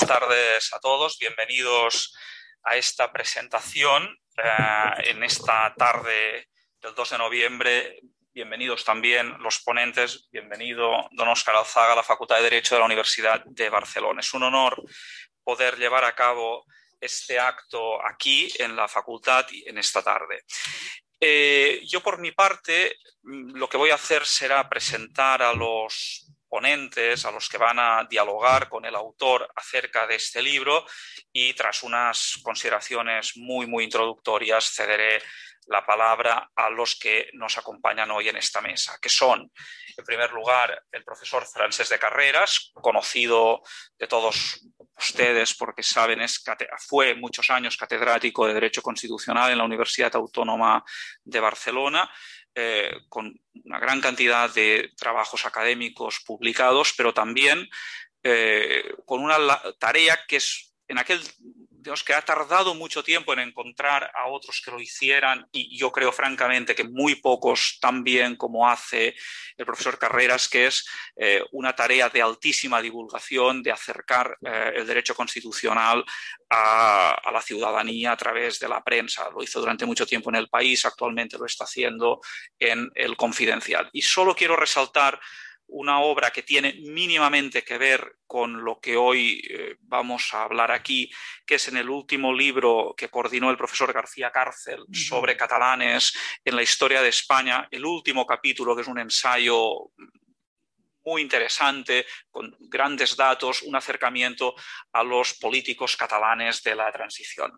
buenas tardes a todos. Bienvenidos a esta presentación eh, en esta tarde del 2 de noviembre. Bienvenidos también los ponentes. Bienvenido don Óscar Alzaga a la Facultad de Derecho de la Universidad de Barcelona. Es un honor poder llevar a cabo este acto aquí en la facultad y en esta tarde. Eh, yo por mi parte lo que voy a hacer será presentar a los ponentes, a los que van a dialogar con el autor acerca de este libro y tras unas consideraciones muy, muy introductorias cederé la palabra a los que nos acompañan hoy en esta mesa, que son, en primer lugar, el profesor Francés de Carreras, conocido de todos ustedes porque saben, es, fue muchos años catedrático de Derecho Constitucional en la Universidad Autónoma de Barcelona, eh, con una gran cantidad de trabajos académicos publicados, pero también eh, con una tarea que es en aquel que ha tardado mucho tiempo en encontrar a otros que lo hicieran y yo creo francamente que muy pocos tan bien como hace el profesor Carreras, que es eh, una tarea de altísima divulgación, de acercar eh, el derecho constitucional a, a, la ciudadanía a través de la prensa. Lo hizo durante mucho tiempo en el país, actualmente lo está haciendo en el Confidencial. Y solo quiero resaltar una obra que tiene mínimamente que ver con lo que hoy eh, vamos a hablar aquí, que es en el último libro que coordinó el profesor García Cárcel sobre catalanes en la historia de España, el último capítulo, que es un ensayo muy interesante, con grandes datos, un acercamiento a los políticos catalanes de la transición.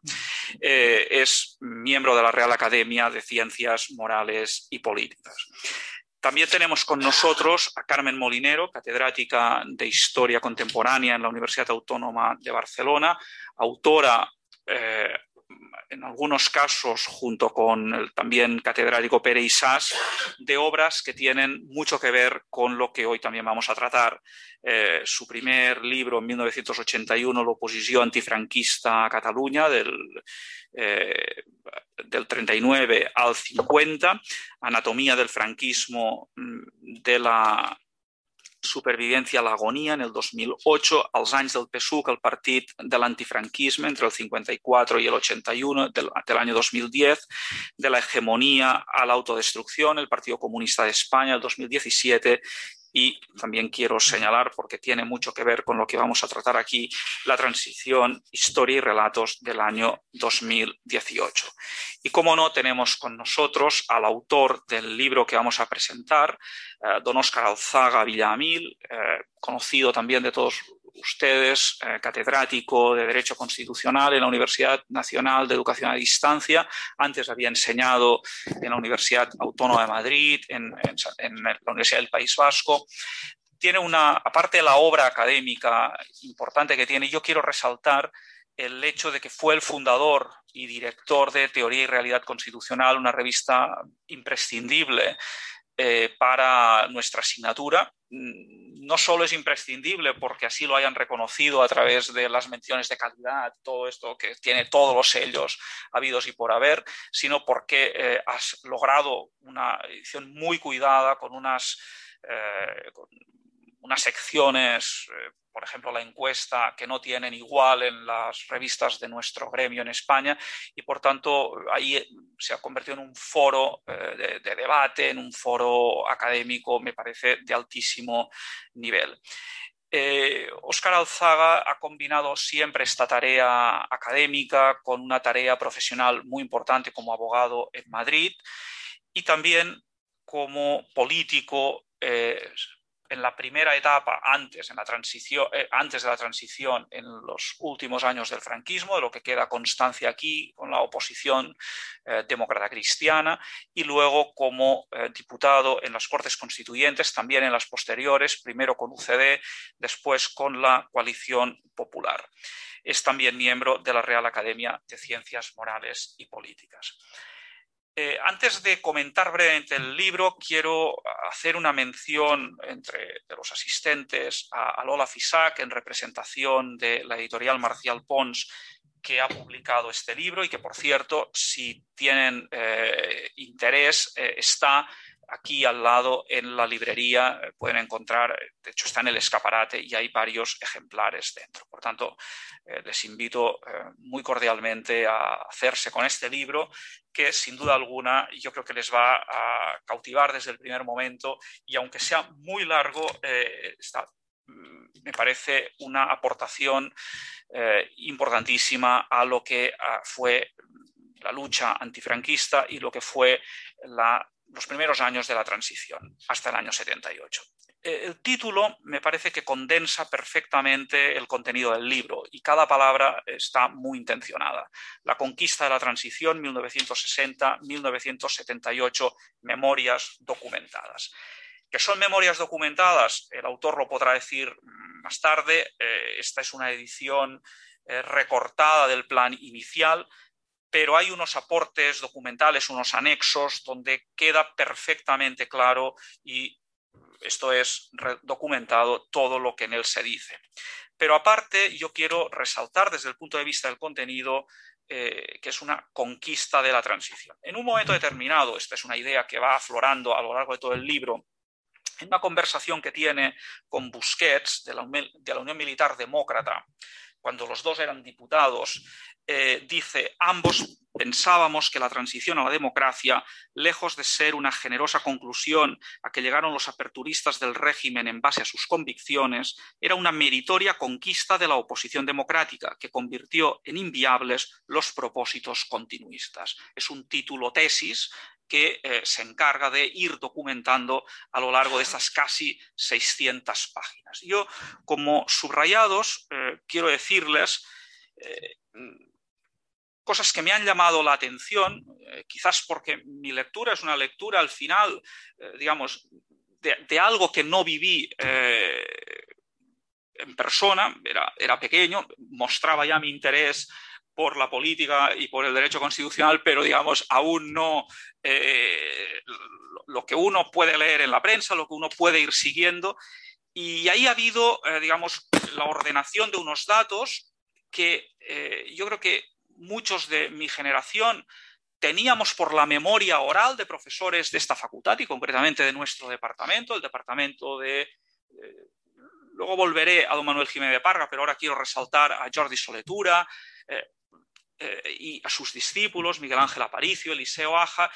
Eh, es miembro de la Real Academia de Ciencias Morales y Políticas. También tenemos con nosotros a Carmen Molinero, catedrática de Historia Contemporánea en la Universidad Autónoma de Barcelona, autora eh, en algunos casos, junto con el también catedrático Pere de obras que tienen mucho que ver con lo que hoy también vamos a tratar. Eh, su primer libro, en 1981, La oposición antifranquista a Cataluña, del, eh, del 39 al 50, Anatomía del franquismo mm, de la supervivència a l'agonia en el 2008, als del PSUC, el partit de l'antifranquisme entre el 54 y el 81 del, del año 2010, de la hegemonía a la autodestrucción, el Partido Comunista de España, el 2017, y también quiero señalar, porque tiene mucho que ver con lo que vamos a tratar aquí, la transición, historia y relatos del año 2018. Y como no, tenemos con nosotros al autor del libro que vamos a presentar, eh, don Óscar Alzaga Villamil, eh, conocido también de todos ustedes, eh, catedrático de Derecho Constitucional en la Universidad Nacional de Educación a Distancia. Antes había enseñado en la Universidad Autónoma de Madrid, en, la Universidad del País Vasco tiene una, aparte de la obra académica importante que tiene, yo quiero resaltar el hecho de que fue el fundador y director de Teoría y Realidad Constitucional, una revista imprescindible eh, para nuestra asignatura. Mm, no solo es imprescindible porque así lo hayan reconocido a través de las menciones de calidad, todo esto que tiene todos los sellos habidos y por haber, sino porque eh, has logrado una edición muy cuidada con unas, eh, unas secciones por ejemplo, la encuesta que no tienen igual en las revistas de nuestro gremio en España y, por tanto, ahí se ha convertido en un foro eh, de, debate, en un foro académico, me parece, de altísimo nivel. Oscar eh, Alzaga ha combinado siempre esta tarea académica con una tarea profesional muy importante como abogado en Madrid y también como político eh, en la primera etapa, antes, en la transición, eh, antes de la transición, en los últimos años del franquismo, de lo que queda constancia aquí con la oposición eh, demócrata cristiana, y luego como eh, diputado en las Cortes Constituyentes, también en las posteriores, primero con UCD, después con la Coalición Popular. Es también miembro de la Real Academia de Ciencias Morales y Políticas. Eh, antes de comentar brevemente el libro, quiero hacer una mención entre los asistentes a, Lola Fisac en representación de la editorial Marcial Pons que ha publicado este libro y que, por cierto, si tienen eh, interés, eh, está aquí al lado en la librería eh, pueden encontrar, de hecho está en el escaparate y hay varios ejemplares dentro. Por tanto, eh, les invito eh, muy cordialmente a hacerse con este libro que sin duda alguna yo creo que les va a cautivar desde el primer momento y aunque sea muy largo, mm, me parece una aportación importantísima a lo que ah, fue la lucha antifranquista y lo que fue la los primeros años de la transición, hasta el año 78. Eh, el título me parece que condensa perfectamente el contenido del libro y cada palabra está muy intencionada. La conquista de la transición, 1960-1978, memorias documentadas. ¿Que son memorias documentadas? El autor lo podrá decir más tarde. Eh, esta es una edición eh, recortada del plan inicial pero hay unos aportes documentales, unos anexos, donde queda perfectamente claro y esto es documentado todo lo que en él se dice. Pero aparte, yo quiero resaltar desde el punto de vista del contenido eh, que es una conquista de la transición. En un momento determinado, esta es una idea que va aflorando a lo largo de todo el libro, en una conversación que tiene con Busquets de la, de la Unión Militar Demócrata, cuando los dos eran diputados, eh, dice, ambos pensábamos que la transición a la democracia, lejos de ser una generosa conclusión a que llegaron los aperturistas del régimen en base a sus convicciones, era una meritoria conquista de la oposición democrática que convirtió en inviables los propósitos continuistas. Es un título tesis que eh, se encarga de ir documentando a lo largo de estas casi 600 páginas. Yo, como subrayados, eh, quiero decirles cosas que me han llamado la atención, eh, quizás porque mi lectura es una lectura al final, eh, digamos, de, algo que no viví eh, en persona, era, era, pequeño, mostraba ya mi interés por la política y por el derecho constitucional, pero digamos, aún no lo que uno puede leer en la prensa, lo que uno puede ir siguiendo. Y ahí ha habido, digamos, la ordenación de unos datos que yo creo que muchos de mi generación teníamos por la memoria oral de profesores de esta facultad y concretamente de nuestro departamento, el departamento de... Eh, luego volveré a don Manuel Jiménez de Parga, pero ahora quiero resaltar a Jordi Soletura eh, eh, y a sus discípulos, Miguel Ángel Aparicio, Eliseo Aja,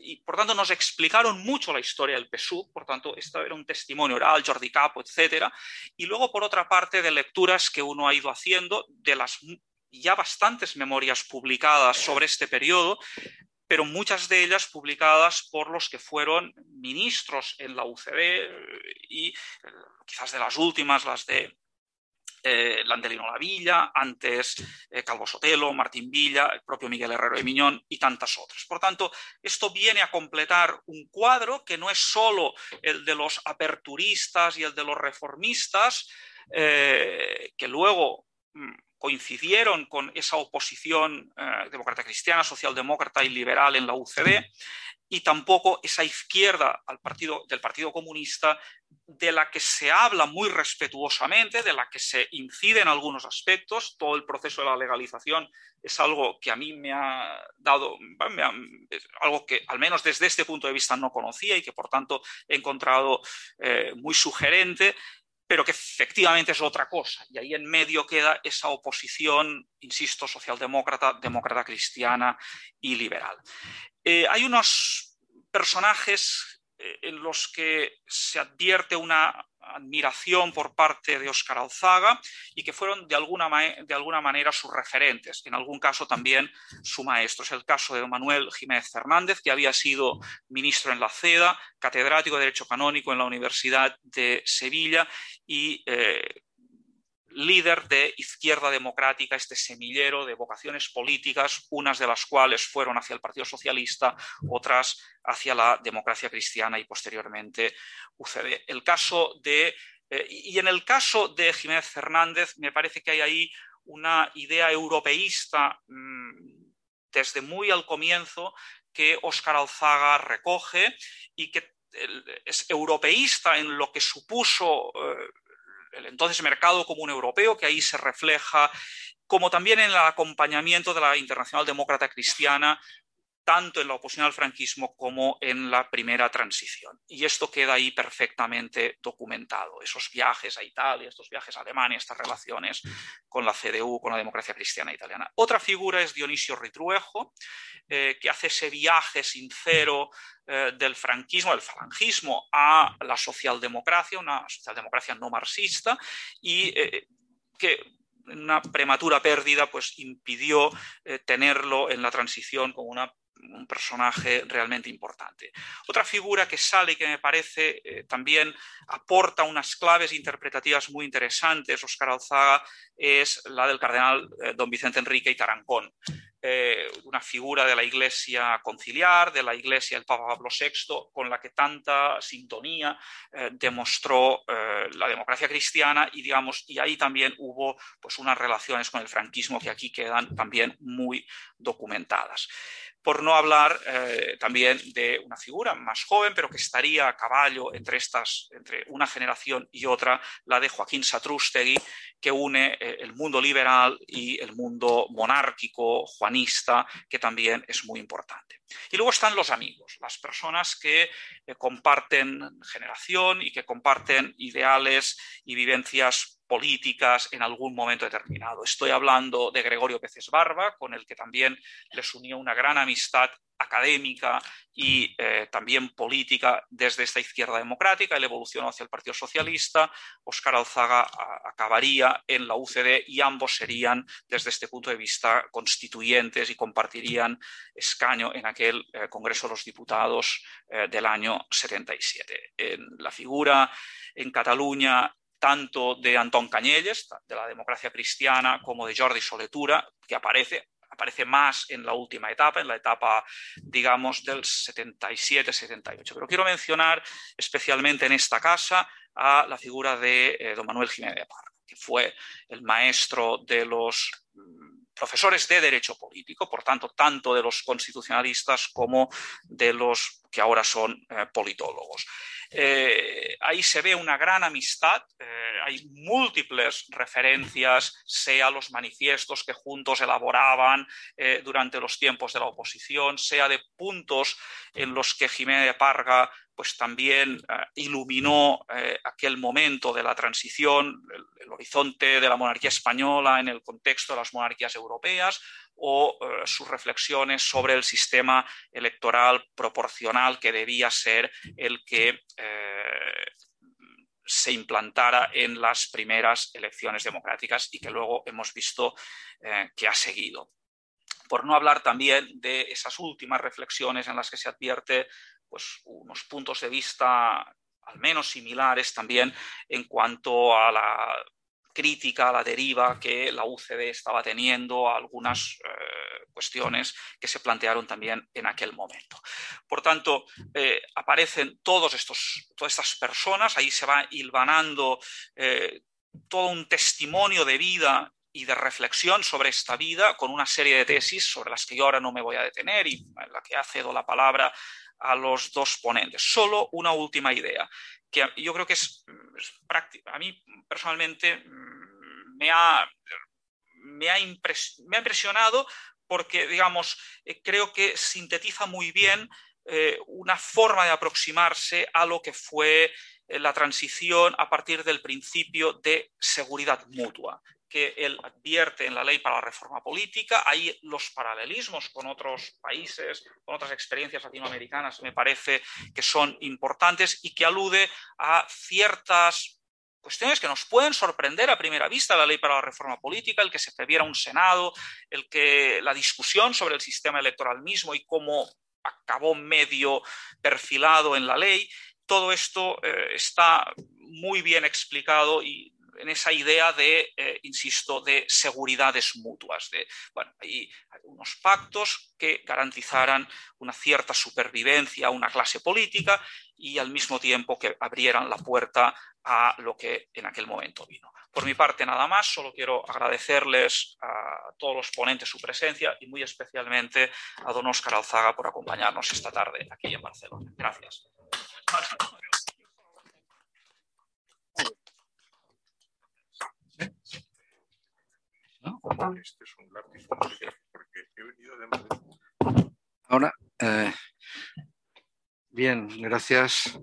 y por tanto nos explicaron mucho la historia del PSUV, por tanto, esto era un testimonio oral, Jordi Capo, etcétera, y luego por otra parte de lecturas que uno ha ido haciendo de las ya bastantes memorias publicadas sobre este periodo, pero muchas de ellas publicadas por los que fueron ministros en la UCD y eh, quizás de las últimas, las de eh, Landelino Lavilla, antes eh, Calvo Sotelo, Martín Villa, el propio Miguel Herrero de Miñón y tantas otras. Por tanto, esto viene a completar un cuadro que no es solo el de los aperturistas y el de los reformistas, que luego mm, coincidieron con esa oposición eh, demócrata cristiana, socialdemócrata y liberal en la UCD, y tampoco esa izquierda al partido, del Partido Comunista de la que se habla muy respetuosamente, de la que se incide en algunos aspectos. Todo el proceso de la legalización es algo que a mí me ha dado, algo que al menos desde este punto de vista no conocía y que por tanto he encontrado eh, muy sugerente pero que efectivamente es otra cosa. Y ahí en medio queda esa oposición, insisto, socialdemócrata, demócrata cristiana y liberal. Eh, hay unos personajes eh, en los que se advierte una admiración por parte de Óscar Alzaga y que fueron de alguna, de alguna, manera sus referentes, en algún caso también su maestro. Es el caso de Manuel Jiménez Fernández, que había sido ministro en la CEDA, catedrático de Derecho Canónico en la Universidad de Sevilla y eh, líder de Izquierda Democrática, este semillero de vocaciones políticas, unas de las cuales fueron hacia el Partido Socialista, otras hacia la democracia cristiana y posteriormente UCD. El caso de, eh, y en el caso de Jiménez Fernández, me parece que hay ahí una idea europeísta mm, desde muy al comienzo que Óscar Alzaga recoge y que es europeísta en lo que supuso eh, el entonces mercado común europeo, que ahí se refleja, como también en el acompañamiento de la Internacional Demócrata Cristiana tanto en la oposición al franquismo como en la primera transición. Y esto queda ahí perfectamente documentado, esos viajes a Italia, estos viajes a Alemania, estas relaciones con la CDU, con la democracia cristiana italiana. Otra figura es Dionisio Ritruejo, eh, que hace ese viaje sincero eh, del franquismo, del falangismo, a la socialdemocracia, una socialdemocracia no marxista, y eh, que una prematura pérdida pues impidió tenerlo en la transición como una un personaje realmente importante. Otra figura que sale y que me parece eh, también aporta unas claves interpretativas muy interesantes, Oscar Alzaga, es la del cardenal eh, don Vicente Enrique y Tarancón. Eh, una figura de la Iglesia conciliar, de la Iglesia del Papa Pablo VI, con la que tanta sintonía demostró la democracia cristiana y, digamos, y ahí también hubo pues, unas relaciones con el franquismo que aquí quedan también muy documentadas por no hablar eh, también de una figura más joven, pero que estaría a caballo entre, estas, entre una generación y otra, la de Joaquín Satrústegui, que une eh, el mundo liberal y el mundo monárquico, juanista, que también es muy importante. Y luego están los amigos, las personas que eh, comparten generación y que comparten ideales y vivencias políticas en algún momento determinado. Estoy hablando de Gregorio Peces Barba, con el que también les unió una gran amistad académica y eh, también política desde esta izquierda democrática. Él evolucionó hacia el Partido Socialista, Óscar Alzaga acabaría en la UCD y ambos serían, desde este punto de vista, constituyentes y compartirían escaño en aquel eh, Congreso de los Diputados eh, del año 77. En la figura en Cataluña tanto de Antón Cañelles, de la democracia cristiana, como de Jordi Soletura, que aparece, aparece más en la última etapa, en la etapa, digamos, del 77-78. Pero quiero mencionar especialmente en esta casa a la figura de eh, don Manuel Jiménez de Parra, que fue el maestro de los mm, profesores de derecho político, por tanto, tanto de los constitucionalistas como de los que ahora son eh, politólogos. Eh, ahí se ve una gran amistad, eh, hay múltiples referencias, sea los manifiestos que juntos elaboraban eh, durante los tiempos de la oposición, sea de puntos en los que Jiménez de Parga pues también iluminó aquel momento de la transición, el, horizonte de la monarquía española en el contexto de las monarquías europeas, o eh, sus reflexiones sobre el sistema electoral proporcional que debía ser el que eh, se implantara en las primeras elecciones democráticas y que luego hemos visto eh, que ha seguido. Por no hablar también de esas últimas reflexiones en las que se advierte pues, unos puntos de vista al menos similares también en cuanto a la crítica a la deriva que la UCD estaba teniendo, a algunas eh, cuestiones que se plantearon también en aquel momento. Por tanto, eh, aparecen todos estos, todas estas personas, ahí se va hilvanando eh, todo un testimonio de vida y de reflexión sobre esta vida con una serie de tesis sobre las que yo ahora no me voy a detener y en la que ha cedo la palabra a los dos ponentes. Solo una última idea, que yo creo que es, práctica. A mí personalmente mm, me ha, me ha, impresionado porque, digamos, eh, creo que sintetiza muy bien eh, una forma de aproximarse a lo que fue la transición a partir del principio de seguridad mutua que él advierte en la ley para la reforma política. Hay los paralelismos con otros países, con otras experiencias latinoamericanas, me parece que son importantes y que alude a ciertas cuestiones que nos pueden sorprender a primera vista la ley para la reforma política, el que se previera un Senado, el que la discusión sobre el sistema electoral mismo y cómo acabó medio perfilado en la ley. Todo esto eh, está muy bien explicado y en esa idea de, eh, insisto, de seguridades mutuas. De, bueno, hay unos pactos que garantizaran una cierta supervivencia a una clase política y al mismo tiempo que abrieran la puerta a lo que en aquel momento vino. Por mi parte, nada más, solo quiero agradecerles a todos los ponentes su presencia y muy especialmente a don Óscar Alzaga por acompañarnos esta tarde aquí en Barcelona. Gracias. Este es un lápiz porque he venido de. Ahora, eh, bien, gracias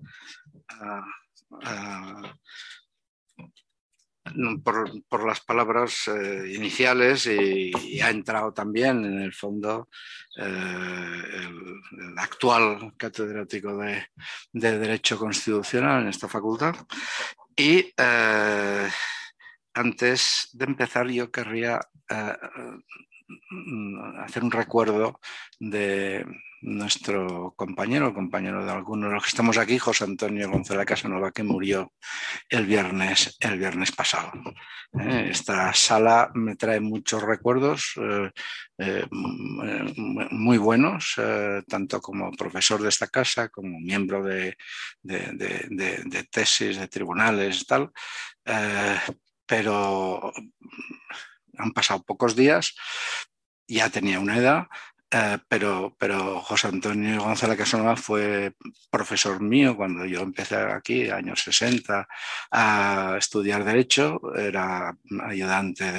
por, las palabras eh, iniciales y, ha entrado también en el fondo eh, el, actual catedrático de, Derecho Constitucional en esta facultad. Y antes de empezar yo querría hacer un recuerdo de nuestro compañero, compañero de algunos los que estamos aquí, José Antonio González Casanova, que murió el viernes, el viernes pasado. Eh, esta sala me trae muchos recuerdos eh, eh, muy buenos, tanto como profesor de esta casa, como miembro de, de tesis, de tribunales tal, pero han pasado pocos días, ya tenía una edad eh, pero, pero José Antonio González Casanova fue profesor mío cuando yo empecé aquí, años 60, a estudiar Derecho. Era ayudante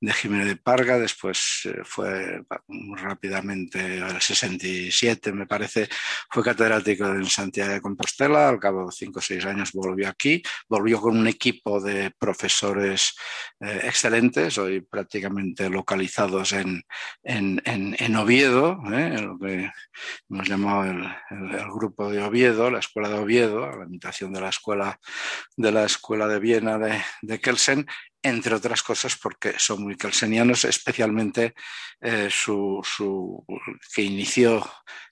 de, Jiménez de Parga, después eh, fue rápidamente, al 67 me parece, fue catedrático en Santiago de Compostela. Al cabo de cinco o seis años volvió aquí, volvió con un equipo de profesores eh, excelentes, hoy prácticamente localizados en, en, en, en Oviedo Oviedo, ¿eh? lo que hemos llamado el, grupo de Oviedo, la escuela de Oviedo, la imitación de la escuela de, la escuela de Viena de, Kelsen, entre otras cosas porque son muy kelsenianos, especialmente eh, su, que inició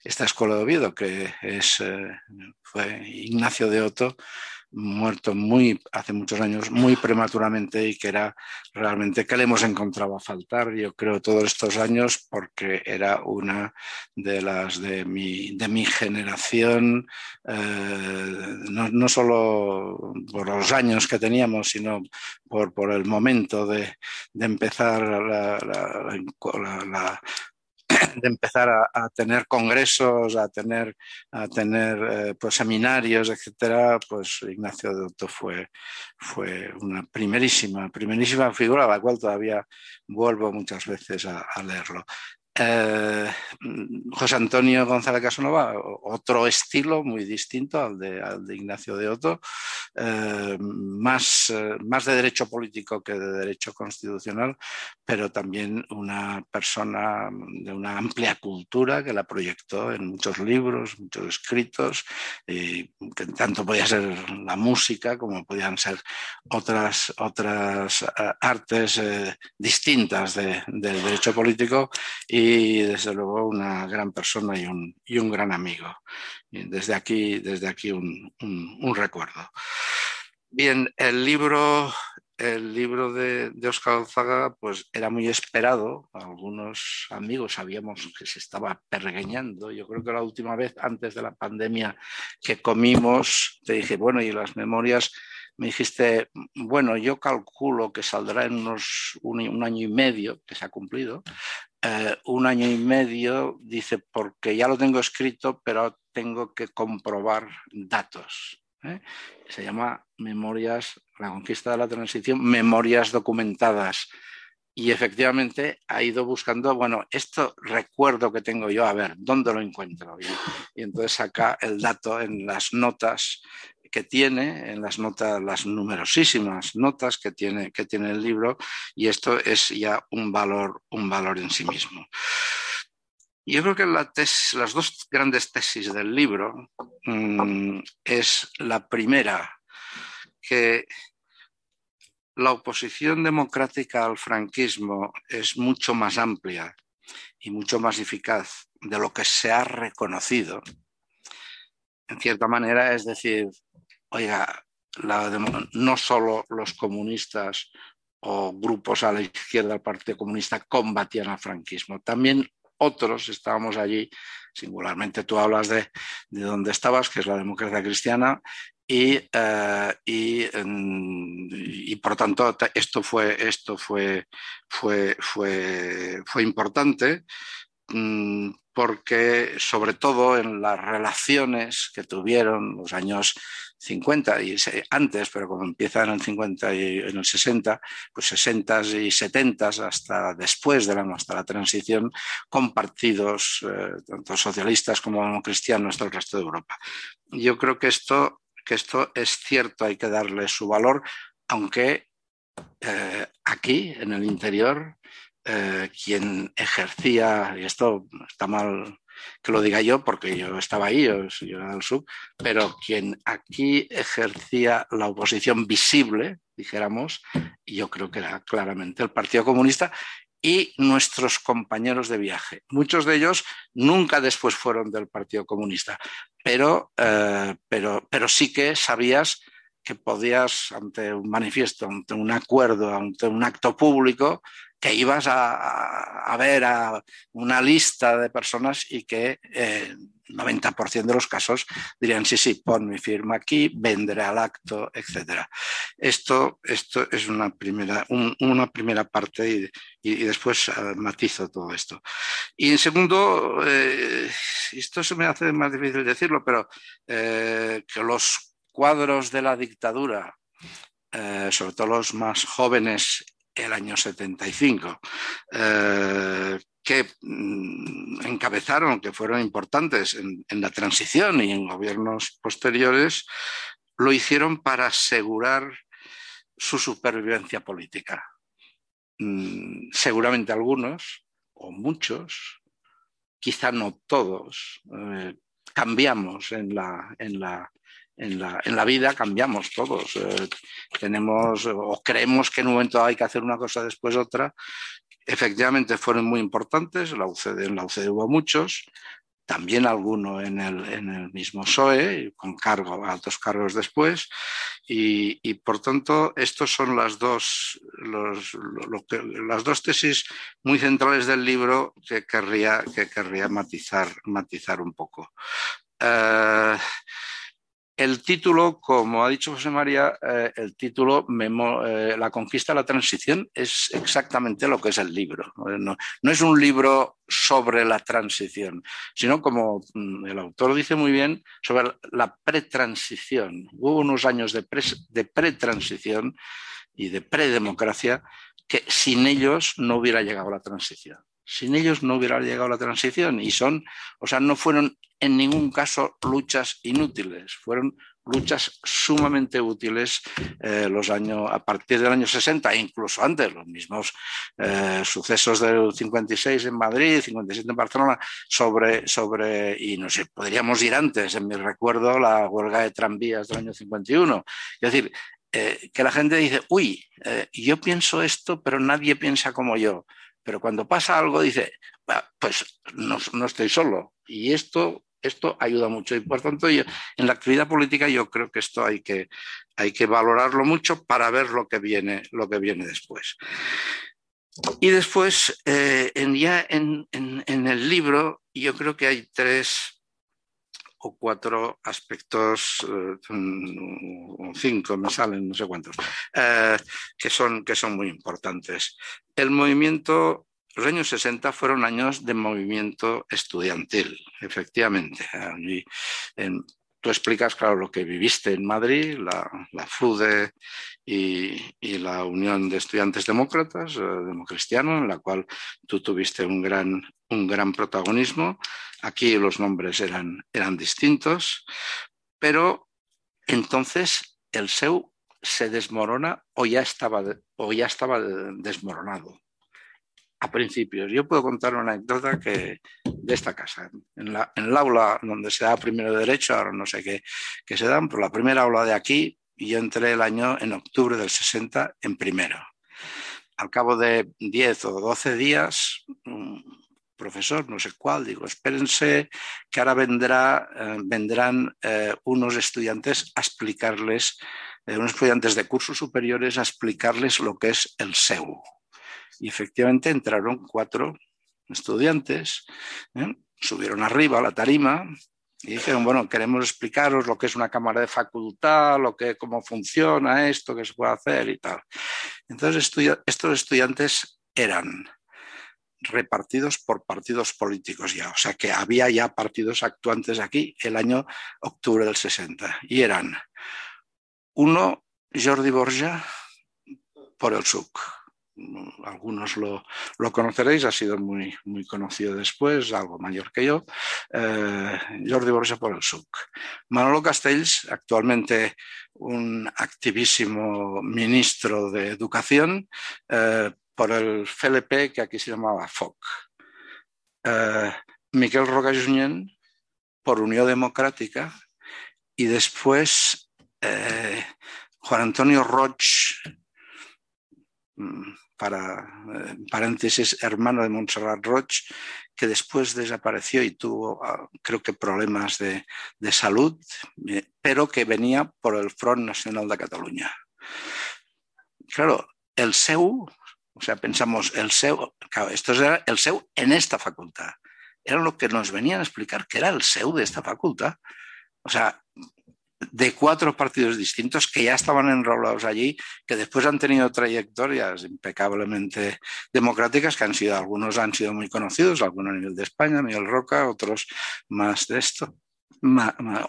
esta escuela de Oviedo, que es, eh, fue Ignacio de Otto, muerto muy hace muchos años, muy prematuramente y que era realmente que le hemos encontrado a faltar, yo creo, todos estos años, porque era una de las de mi, de mi generación, eh, no, no, solo por los años que teníamos, sino por, por el momento de, de empezar la, la de empezar a, tener congresos, a tener, a tener eh, pues, seminarios, etcétera, pues Ignacio de Otto fue, fue una primerísima, primerísima figura a la cual todavía vuelvo muchas veces a leerlo. Eh, José Antonio González Casanova, otro estilo muy distinto al de, Ignacio de Otto, eh, más, eh, más de derecho político que de derecho constitucional, pero también una persona de una amplia cultura que la proyectó en muchos libros, muchos escritos, que tanto podía ser la música como podían ser otras, otras artes distintas del derecho político. Y y desde luego una gran persona y un, y un gran amigo. desde aquí, desde aquí un, un, recuerdo. Bien, el libro, el libro de, de, Oscar Gonzaga pues era muy esperado. Algunos amigos sabíamos que se estaba pergueñando. Yo creo que la última vez antes de la pandemia que comimos, te dije, bueno, y las memorias me dijiste, bueno, yo calculo que saldrá en unos un, año y medio, que se ha cumplido, eh, un año y medio, dice, porque ya lo tengo escrito, pero tengo que comprobar datos. ¿eh? Se llama Memorias, la conquista de la transición, Memorias documentadas. Y efectivamente ha ido buscando, bueno, esto recuerdo que tengo yo, a ver, ¿dónde lo encuentro? Y, y entonces saca el dato en las notas que tiene en las notas, las numerosísimas notas que tiene, que tiene el libro, y esto es ya un valor, un valor en sí mismo. Yo creo que la las dos grandes tesis del libro mm, es la primera, que la oposición democrática al franquismo es mucho más amplia y mucho más eficaz de lo que se ha reconocido. En cierta manera, es decir, oiga, no solo los comunistas o grupos a la izquierda del Partido Comunista combatían al franquismo, también otros estábamos allí, singularmente tú hablas de, de donde estabas, que es la democracia cristiana, y, eh, y, por tanto esto fue, esto fue, fue, fue, fue importante. Mm, porque sobre todo en las relaciones que tuvieron los años 50 y antes, pero como empieza en el 50 y en el 60, pues 60 y 70 hasta después de la, hasta la transición con partidos eh, tanto socialistas como cristianos del resto de Europa. Yo creo que esto, que esto es cierto, hay que darle su valor, aunque eh, aquí, en el interior, eh, quien ejercía, y esto está mal que lo diga yo porque yo estaba ahí, yo, era del sur, pero quien aquí ejercía la oposición visible, dijéramos, yo creo que era claramente el Partido Comunista y nuestros compañeros de viaje. Muchos de ellos nunca después fueron del Partido Comunista, pero, eh, pero, pero sí que sabías que podías, ante un manifiesto, ante un acuerdo, ante un acto público, que ibas a, ver a una lista de personas y que el eh, 90% de los casos dirían, sí, sí, pon mi firma aquí, vendré al acto, etc. Esto, esto es una primera, una primera parte y, después eh, matizo todo esto. Y en segundo, eh, esto se me hace más difícil decirlo, pero que los cuadros de la dictadura, sobre todo los más jóvenes el año 75, eh, que mm, encabezaron, que fueron importantes en, la transición y en gobiernos posteriores, lo hicieron para asegurar su supervivencia política. Mm, seguramente algunos, o muchos, quizá no todos, eh, cambiamos en la, en la, en la, en la vida cambiamos todos. Eh, tenemos o creemos que en un momento hay que hacer una cosa después otra. Efectivamente fueron muy importantes, la UCD, en la UCD hubo muchos, también alguno en el, en el mismo PSOE, con cargo, altos cargos después, y, y por tanto, estos son las dos, los, lo que, las dos tesis muy centrales del libro que querría, que querría matizar, matizar un poco. Uh, el título, como ha dicho José María, eh, el título eh, La conquista de la transición es exactamente lo que es el libro. No, es un libro sobre la transición, sino como mm, el autor dice muy bien, sobre la pretransición. Hubo unos años de, de pretransición y de predemocracia que sin ellos no hubiera llegado la transición. Sin ellos no hubiera llegado la transición y son, o sea, no fueron en ningún caso luchas inútiles, fueron luchas sumamente útiles eh, los años, a partir del año 60 e incluso antes, los mismos eh, sucesos del 56 en Madrid, 57 en Barcelona, sobre, sobre, y no sé, podríamos ir antes, en mi recuerdo, la huelga de tranvías del año 51. Es decir, eh, que la gente dice, uy, yo pienso esto, pero nadie piensa como yo. Pero cuando pasa algo dice, pues no, no estoy solo. Y esto esto ayuda mucho y por tanto en la actividad política yo creo que esto hay que, hay que valorarlo mucho para ver lo que viene, lo que viene después. Y después, eh, en, ya en, en, el libro, yo creo que hay tres o cuatro aspectos, eh, cinco me salen, no sé cuántos, eh, que, son, que son muy importantes. El movimiento los años 60 fueron años de movimiento estudiantil, efectivamente. tú explicas, claro, lo que viviste en Madrid, la, FUDE y, la Unión de Estudiantes Demócratas, eh, Democristiano, en la cual tú tuviste un gran, un gran protagonismo. Aquí los nombres eran, eran distintos, pero entonces el SEU se desmorona o ya estaba, o ya estaba desmoronado a principios. Yo puedo contar una anécdota que, de esta casa. En, la, el aula donde se da primero derecho, ahora no sé qué, qué se dan, pero la primera aula de aquí, yo entré el año en octubre del 60 en primero. Al cabo de 10 o 12 días, un profesor, no sé cuál, digo, espérense que ahora vendrá, eh, vendrán eh, unos estudiantes a explicarles, eh, unos estudiantes de cursos superiores a explicarles lo que es el SEU y efectivamente entraron cuatro estudiantes, ¿eh? subieron arriba a la tarima y dijeron, bueno, queremos explicaros lo que es una cámara de facultad, lo que, cómo funciona esto, qué se puede hacer y tal. Entonces estos estudiantes eran repartidos por partidos políticos ya. O sea que había ya partidos actuantes aquí el año octubre del 60. Y eran uno, Jordi Borja, por el SUC. Algunos lo, conoceréis, ha sido muy, conocido después, algo mayor que yo. Eh, Jordi Borja por el SUC. Manolo Castells, actualmente un activísimo ministro de Educación, eh, por el FLP, que aquí se llamaba FOC. Eh, Miquel Roca por Unión Democrática y después eh, Juan Antonio Roch, para eh, paréntesis, hermano de Montserrat Roch, que después desapareció y tuvo, ah, creo que, problemas de, de salud, eh, pero que venía por el Front Nacional de Cataluña. Claro, el SEU o sea, pensamos, el SEU, claro, esto era el SEU en esta facultad. Era lo que nos venían a explicar que era el SEU de esta facultad. O sea, de cuatro partidos distintos que ya estaban enrolados allí, que después han tenido trayectorias impecablemente democráticas, que han sido, algunos han sido muy conocidos, algunos a nivel de España, Miguel Roca, otros más de esto.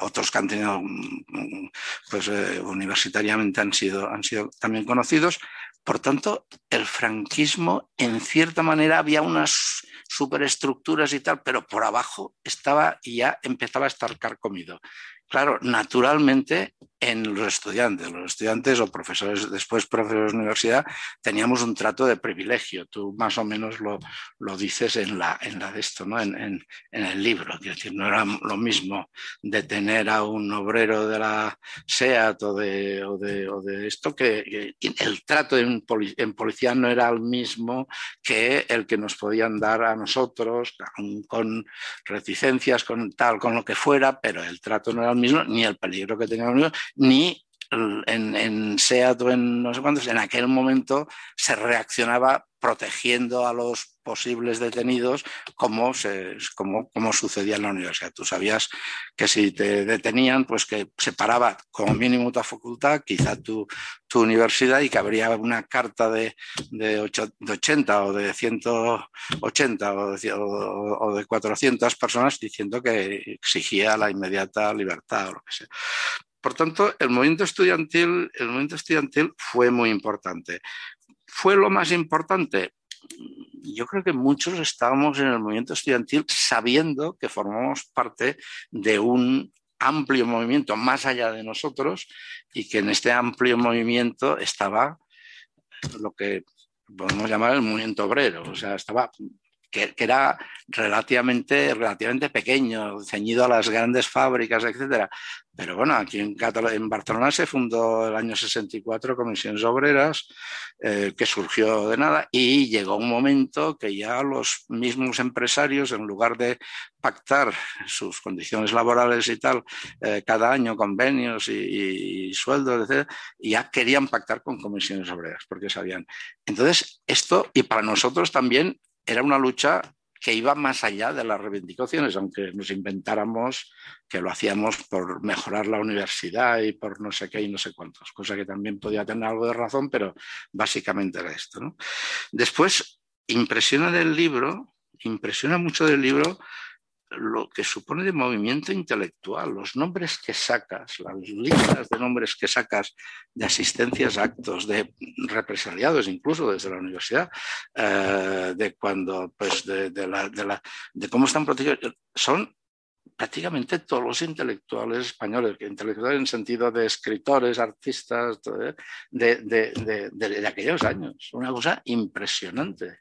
otros que han tenido, mm, pues eh, universitariamente han sido, han sido también conocidos, por tanto, el franquismo, en cierta manera, había unas superestructuras y tal, pero por abajo estaba y ya empezaba a estar carcomido. Claro, naturalmente en los estudiantes, los estudiantes o profesores, después profesores de universidad, teníamos un trato de privilegio. Tú más o menos lo, lo dices en la, en la de esto, ¿no? En, en, en, el libro. Quiero decir, no era lo mismo detener a un obrero de la SEAT o de, o de, o de esto, que, el trato en, en, policía no era el mismo que el que nos podían dar a nosotros, con reticencias, con tal, con lo que fuera, pero el trato no era el mismo, ni el peligro que teníamos ni en, en SEAT o en no sé cuántos, en aquel momento se reaccionaba protegiendo a los posibles detenidos como, como, como, sucedía en la universidad. Tú sabías que si te detenían, pues que se paraba como mínimo tu facultad, quizá tu, tu universidad, y que habría una carta de, de, 8, de 80 o de 180 o de, o, o de 400 personas diciendo que exigía la inmediata libertad o lo que sea. Por tanto, el movimiento estudiantil, el movimiento estudiantil fue muy importante. ¿Fue lo más importante? Yo creo que muchos estábamos en el movimiento estudiantil sabiendo que formamos parte de un amplio movimiento más allá de nosotros y que en este amplio movimiento estaba lo que podemos llamar el movimiento obrero, o sea, estaba que, era relativamente, relativamente pequeño, ceñido a las grandes fábricas, etcétera. Pero bueno, aquí en, Barcelona se fundó el año 64 Comisiones Obreras, eh, que surgió de nada, y llegó un momento que ya los mismos empresarios, en lugar de pactar sus condiciones laborales y tal, eh, cada año convenios y, y sueldos, etc., ya querían pactar con comisiones obreras, porque sabían. Entonces, esto, y para nosotros también era una lucha que iba más allá de las reivindicaciones, aunque nos inventáramos que lo hacíamos por mejorar la universidad y por no sé qué y no sé cuántas, cosa que también podía tener algo de razón, pero básicamente era esto. Después, impresiona del libro, impresiona mucho del libro lo que supone de movimiento intelectual, los nombres que sacas, las listas de nombres que sacas de asistencias a actos, de represaliados incluso desde la universidad, eh, de cuando, pues, de, de, la, de, la, de cómo están protegidos, son prácticamente todos los intelectuales españoles, intelectuales en sentido de escritores, artistas, ¿eh? de, de, de, aquellos años. Una cosa impresionante.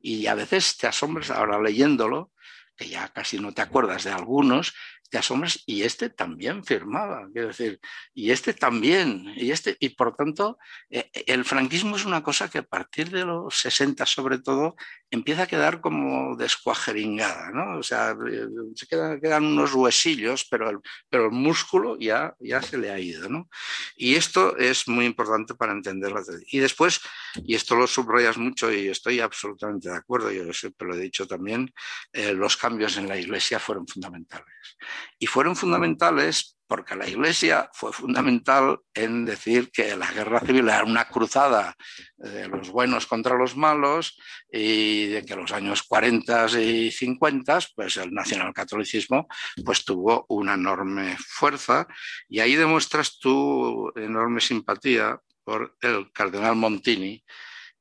Y a veces te asombras ahora leyéndolo que ya casi no te acuerdas de algunos, te y este también firmaba, quiero decir, y este también, y este, y por tanto, eh, el franquismo es una cosa que a partir de los 60 sobre todo empieza a quedar como descuajeringada, ¿no? O sea, eh, se quedan, quedan unos huesillos, pero el, pero el músculo ya, ya se le ha ido, ¿no? Y esto es muy importante para entenderlo. Y después, y esto lo subrayas mucho y estoy absolutamente de acuerdo, yo siempre lo he dicho también, eh, los cambios en la iglesia fueron fundamentales. Y fueron fundamentales porque la Iglesia fue fundamental en decir que la guerra civil era una cruzada de los buenos contra los malos y de que en los años 40 y 50 pues el nacionalcatolicismo pues tuvo una enorme fuerza. Y ahí demuestras tu enorme simpatía por el cardenal Montini,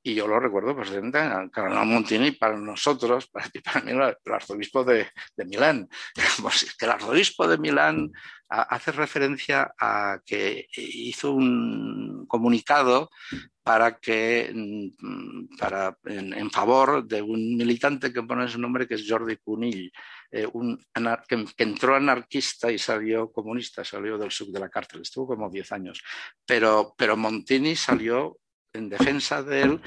y yo lo recuerdo el cardenal Montini para nosotros, para mí, el arzobispo de, Milán. Que el arzobispo de Milán hace referencia a que hizo un comunicado para que mm, para, en, favor de un militante que pone su nombre que es Jordi Cunill, eh, que, entró anarquista y salió comunista, salió del sub de la cárcel, estuvo como 10 años, pero, pero Montini salió en defensa de él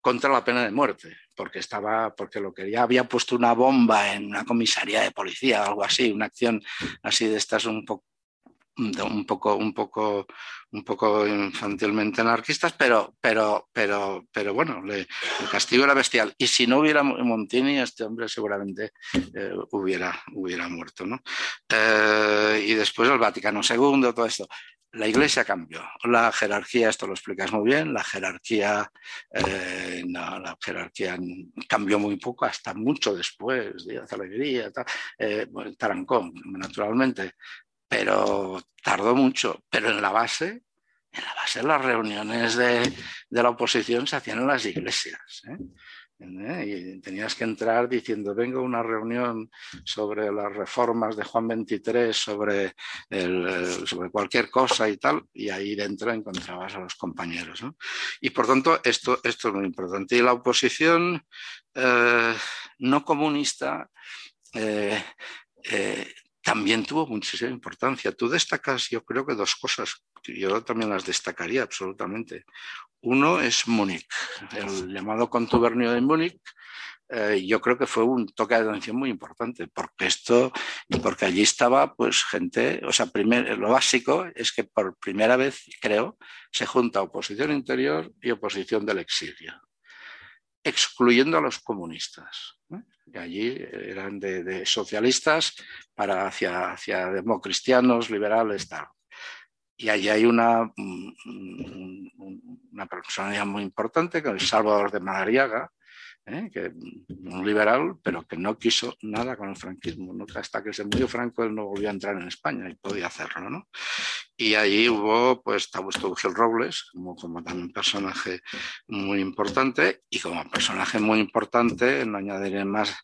contra la pena de muerte, porque estaba, porque lo que ya había puesto una bomba en una comisaría de policía, algo así, una acción así de estas un poco un poco, un poco, un poco infantilmente anarquistas, pero, pero, pero, pero bueno, le, el castigo era bestial. Y si no hubiera Montini, este hombre seguramente eh, hubiera, hubiera muerto. ¿no? Eh, y después el Vaticano II, todo esto la iglesia cambió. La jerarquía, esto lo explicas muy bien, la jerarquía, eh, no, la jerarquía cambió muy poco, hasta mucho después, de Alegría, eh, Tarancón, naturalmente, pero tardó mucho. Pero en la base, en la base las reuniones de, de la oposición se hacían en las iglesias. ¿eh? Y tenías que entrar diciendo, vengo a una reunión sobre las reformas de Juan 23, sobre, sobre cualquier cosa y tal, y ahí dentro encontrabas a los compañeros. Y por tanto, esto, esto es muy importante. Y la oposición eh, no comunista eh, eh, también tuvo muchísima importancia. Tú destacas, yo creo que dos cosas, yo también las destacaría absolutamente. Uno es Múnich, el llamado contubernio de Múnich. Eh, yo creo que fue un toque de atención muy importante, porque esto, porque allí estaba pues gente, o sea, primer, lo básico es que por primera vez, creo, se junta oposición interior y oposición del exilio, excluyendo a los comunistas. Allí eran de, socialistas para hacia, hacia democristianos, liberales, tal. Y allí hay una, una personalidad muy importante, que es Salvador de Madariaga, ¿eh? que, un liberal, pero que no quiso nada con el franquismo. Hasta que se murió Franco, él no volvió a entrar en España y podía hacerlo. ¿no? Y allí hubo, pues, Augusto Gil Robles, como, como también personaje muy importante, y como personaje muy importante, no añadiré más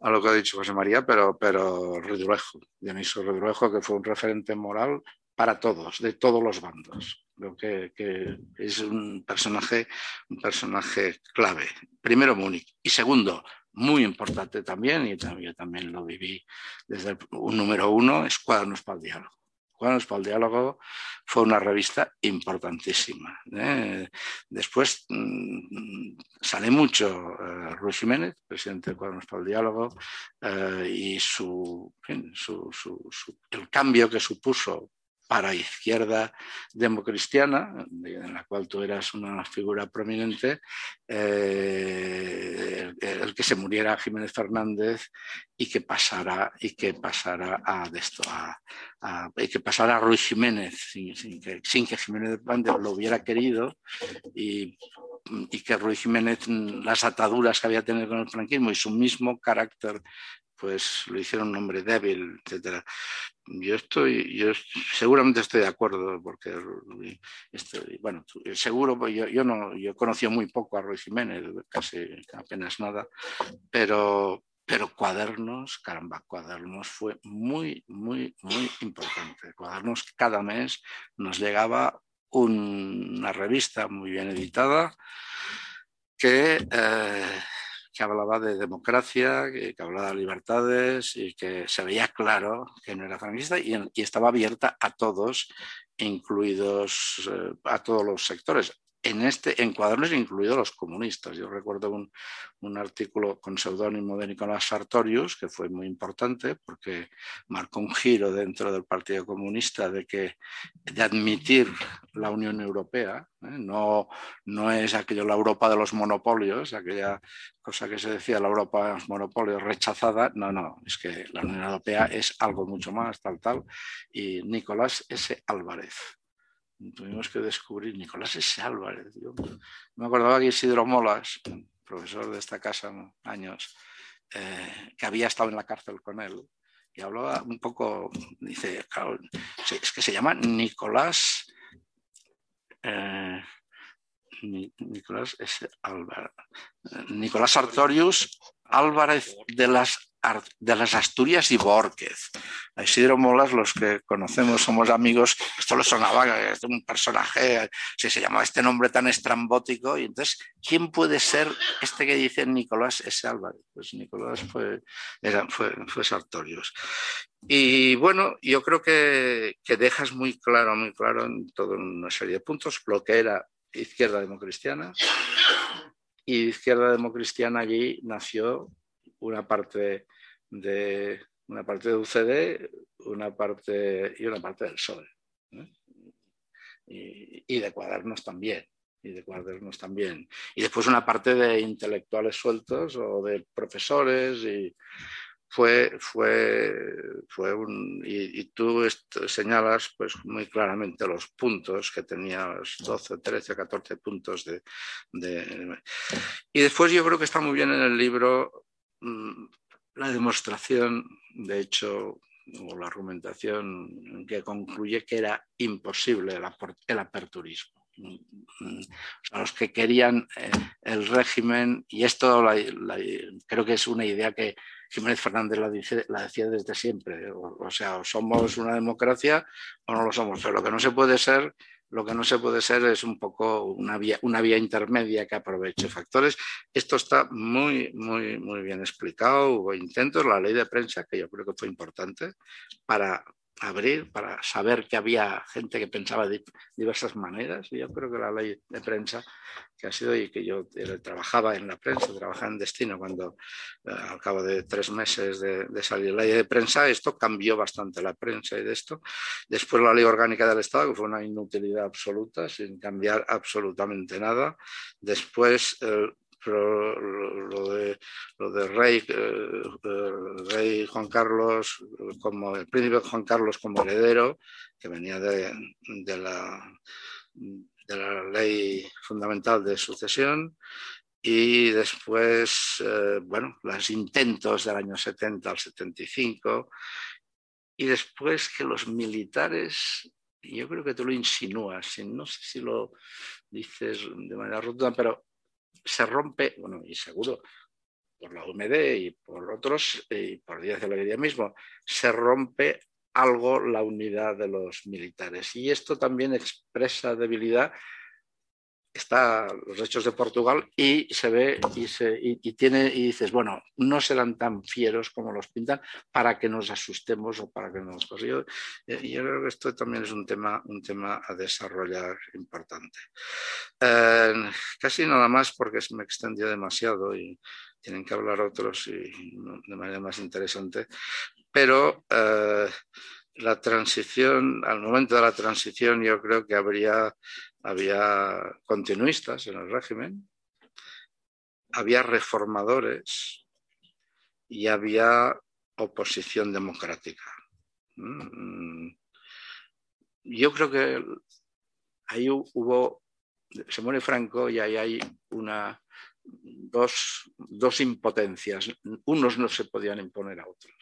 a lo que ha dicho José María, pero, pero Redruejo, Dionisio Redruejo, que fue un referente moral para todos, de todos los bandos. Creo que, es un personaje, un personaje clave. Primero, Múnich. Y segundo, muy importante también, y también, yo también lo viví desde un número uno, es Cuadernos para el Diálogo. Cuadernos para el Diálogo fue una revista importantísima. ¿eh? Después mm, sale mucho uh, Ruiz Jiménez, presidente de Cuadernos para el Diálogo, eh, y su, el cambio que supuso para izquierda democristiana, en la cual tú eras una figura prominente, eh, el, que se muriera Jiménez Fernández y que pasara, y que pasara a, esto, a, que pasara a Ruiz Jiménez sin, que, sin que Jiménez Fernández lo hubiera querido y y que Ruiz Jiménez, las ataduras que había tenido con el franquismo y su mismo carácter pues lo hicieron un hombre débil, etcétera. Yo estoy, yo seguramente estoy de acuerdo, porque estoy, bueno, seguro, pues yo, no, yo conocí muy poco a Ruiz Jiménez, casi apenas nada, pero, pero Cuadernos, caramba, Cuadernos fue muy, muy, muy importante. Cuadernos cada mes nos llegaba una revista muy bien editada que eh, que hablaba de democracia, que, hablaba de libertades y que se veía claro que no era franquista y, estaba abierta a todos, incluidos eh, a todos los sectores. En, este, en cuadernos incluidos los comunistas. Yo recuerdo un, artículo con seudónimo de Nicolás Sartorius, que fue muy importante porque marcó un giro dentro del Partido Comunista de, que, de admitir la Unión Europea. ¿eh? No, no es aquello la Europa de los monopolios, aquella cosa que se decía la Europa de los monopolios rechazada. No, no, es que la Unión Europea es algo mucho más, tal, tal. Y Nicolás S. Álvarez tuvimos que descubrir Nicolás S. Álvarez. Yo me acordaba que Isidro Molas, profesor de esta casa años, eh, que había estado en la cárcel con él, y hablaba un poco, dice, claro, es que se llama Nicolás, eh, Nicolás S. Álvarez, eh, Nicolás Artorius Álvarez de las de las Asturias y Borquez. A Isidro Molas, los que conocemos, somos amigos, esto le sonaba es un personaje, si se llamaba este nombre tan estrambótico, y entonces, ¿quién puede ser este que dice Nicolás S. Álvarez? Pues Nicolás fue, fue, fue Sartorius. Y bueno, yo creo que, que dejas muy claro, muy claro en toda una serie de puntos lo que era izquierda democristiana, y izquierda democristiana allí nació una parte de una parte de UCD, una parte y una parte del PSOE. Y, de cuadernos también. Y de cuadernos también. Y después una parte de intelectuales sueltos o de profesores y fue, fue, fue un... Y, tú señalas pues muy claramente los puntos que tenía, 12, 13, 14 puntos de. Y después yo creo que está muy bien en el libro la demostración, de hecho, o la argumentación que concluye que era imposible el, aperturismo. Mm, los que querían eh, el régimen, y esto creo que es una idea que Jiménez Fernández la, decía desde siempre, o, o, sea, o somos una democracia o no lo somos, pero lo que no se puede ser lo que no se puede ser es un poco una vía, una vía intermedia que aproveche factores. Esto está muy, muy, muy bien explicado. Hubo intentos, la ley de prensa, que yo creo que fue importante, para abrir para saber que había gente que pensaba de diversas maneras. Y yo creo que la ley de prensa que ha sido y que yo eh, trabajaba en la prensa, trabajaba en Destino cuando eh, al cabo de tres meses de, salir la ley de prensa, esto cambió bastante la prensa y de esto. Después la ley orgánica del Estado, que fue una inutilidad absoluta, sin cambiar absolutamente nada. Después pero lo de, lo de rey, eh, rey Juan Carlos, como el príncipe Juan Carlos como heredero, que venía de, de, la, de la ley fundamental de sucesión, y después, eh, bueno, los intentos del año 70 al 75, y después que los militares, yo creo que tú lo insinúas, no sé si lo dices de manera rotunda, pero se rompe, bueno, y seguro por la UMD y por otros, y por Díaz de la Guerrilla mismo, se rompe algo la unidad de los militares. Y esto también expresa debilidad está los hechos de Portugal y se ve y, se, y, tiene y dices, bueno, no serán tan fieros como los pintan para que nos asustemos o para que nos... Pues yo, eh, yo creo que esto también es un tema, un tema a desarrollar importante. Eh, casi nada más porque me extendió demasiado y tienen que hablar otros y de manera más interesante, pero... Eh, la transición, al momento de la transición yo creo que habría, había continuistas en el régimen, había reformadores y había oposición democrática. Mm. Yo creo que ahí hubo, se muere Franco y ahí hay una, dos, dos impotencias. Unos no se podían imponer a otros.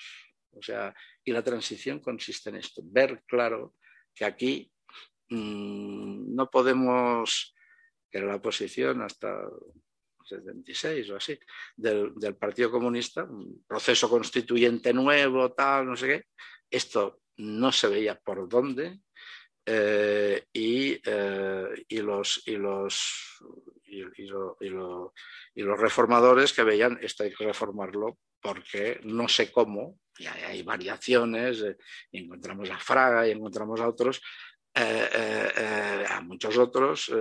O sea, y la transición consiste en esto, ver claro que aquí mmm, no podemos, que era la oposición hasta 76 o así, del, del, Partido Comunista, un proceso constituyente nuevo, tal, no sé qué, esto no se veía por dónde eh, y, eh, y, los, y, los, y, y los reformadores que veían esto hay que reformarlo porque no sé cómo, y hay, variaciones, eh, encontramos a Fraga y encontramos a otros, a muchos otros,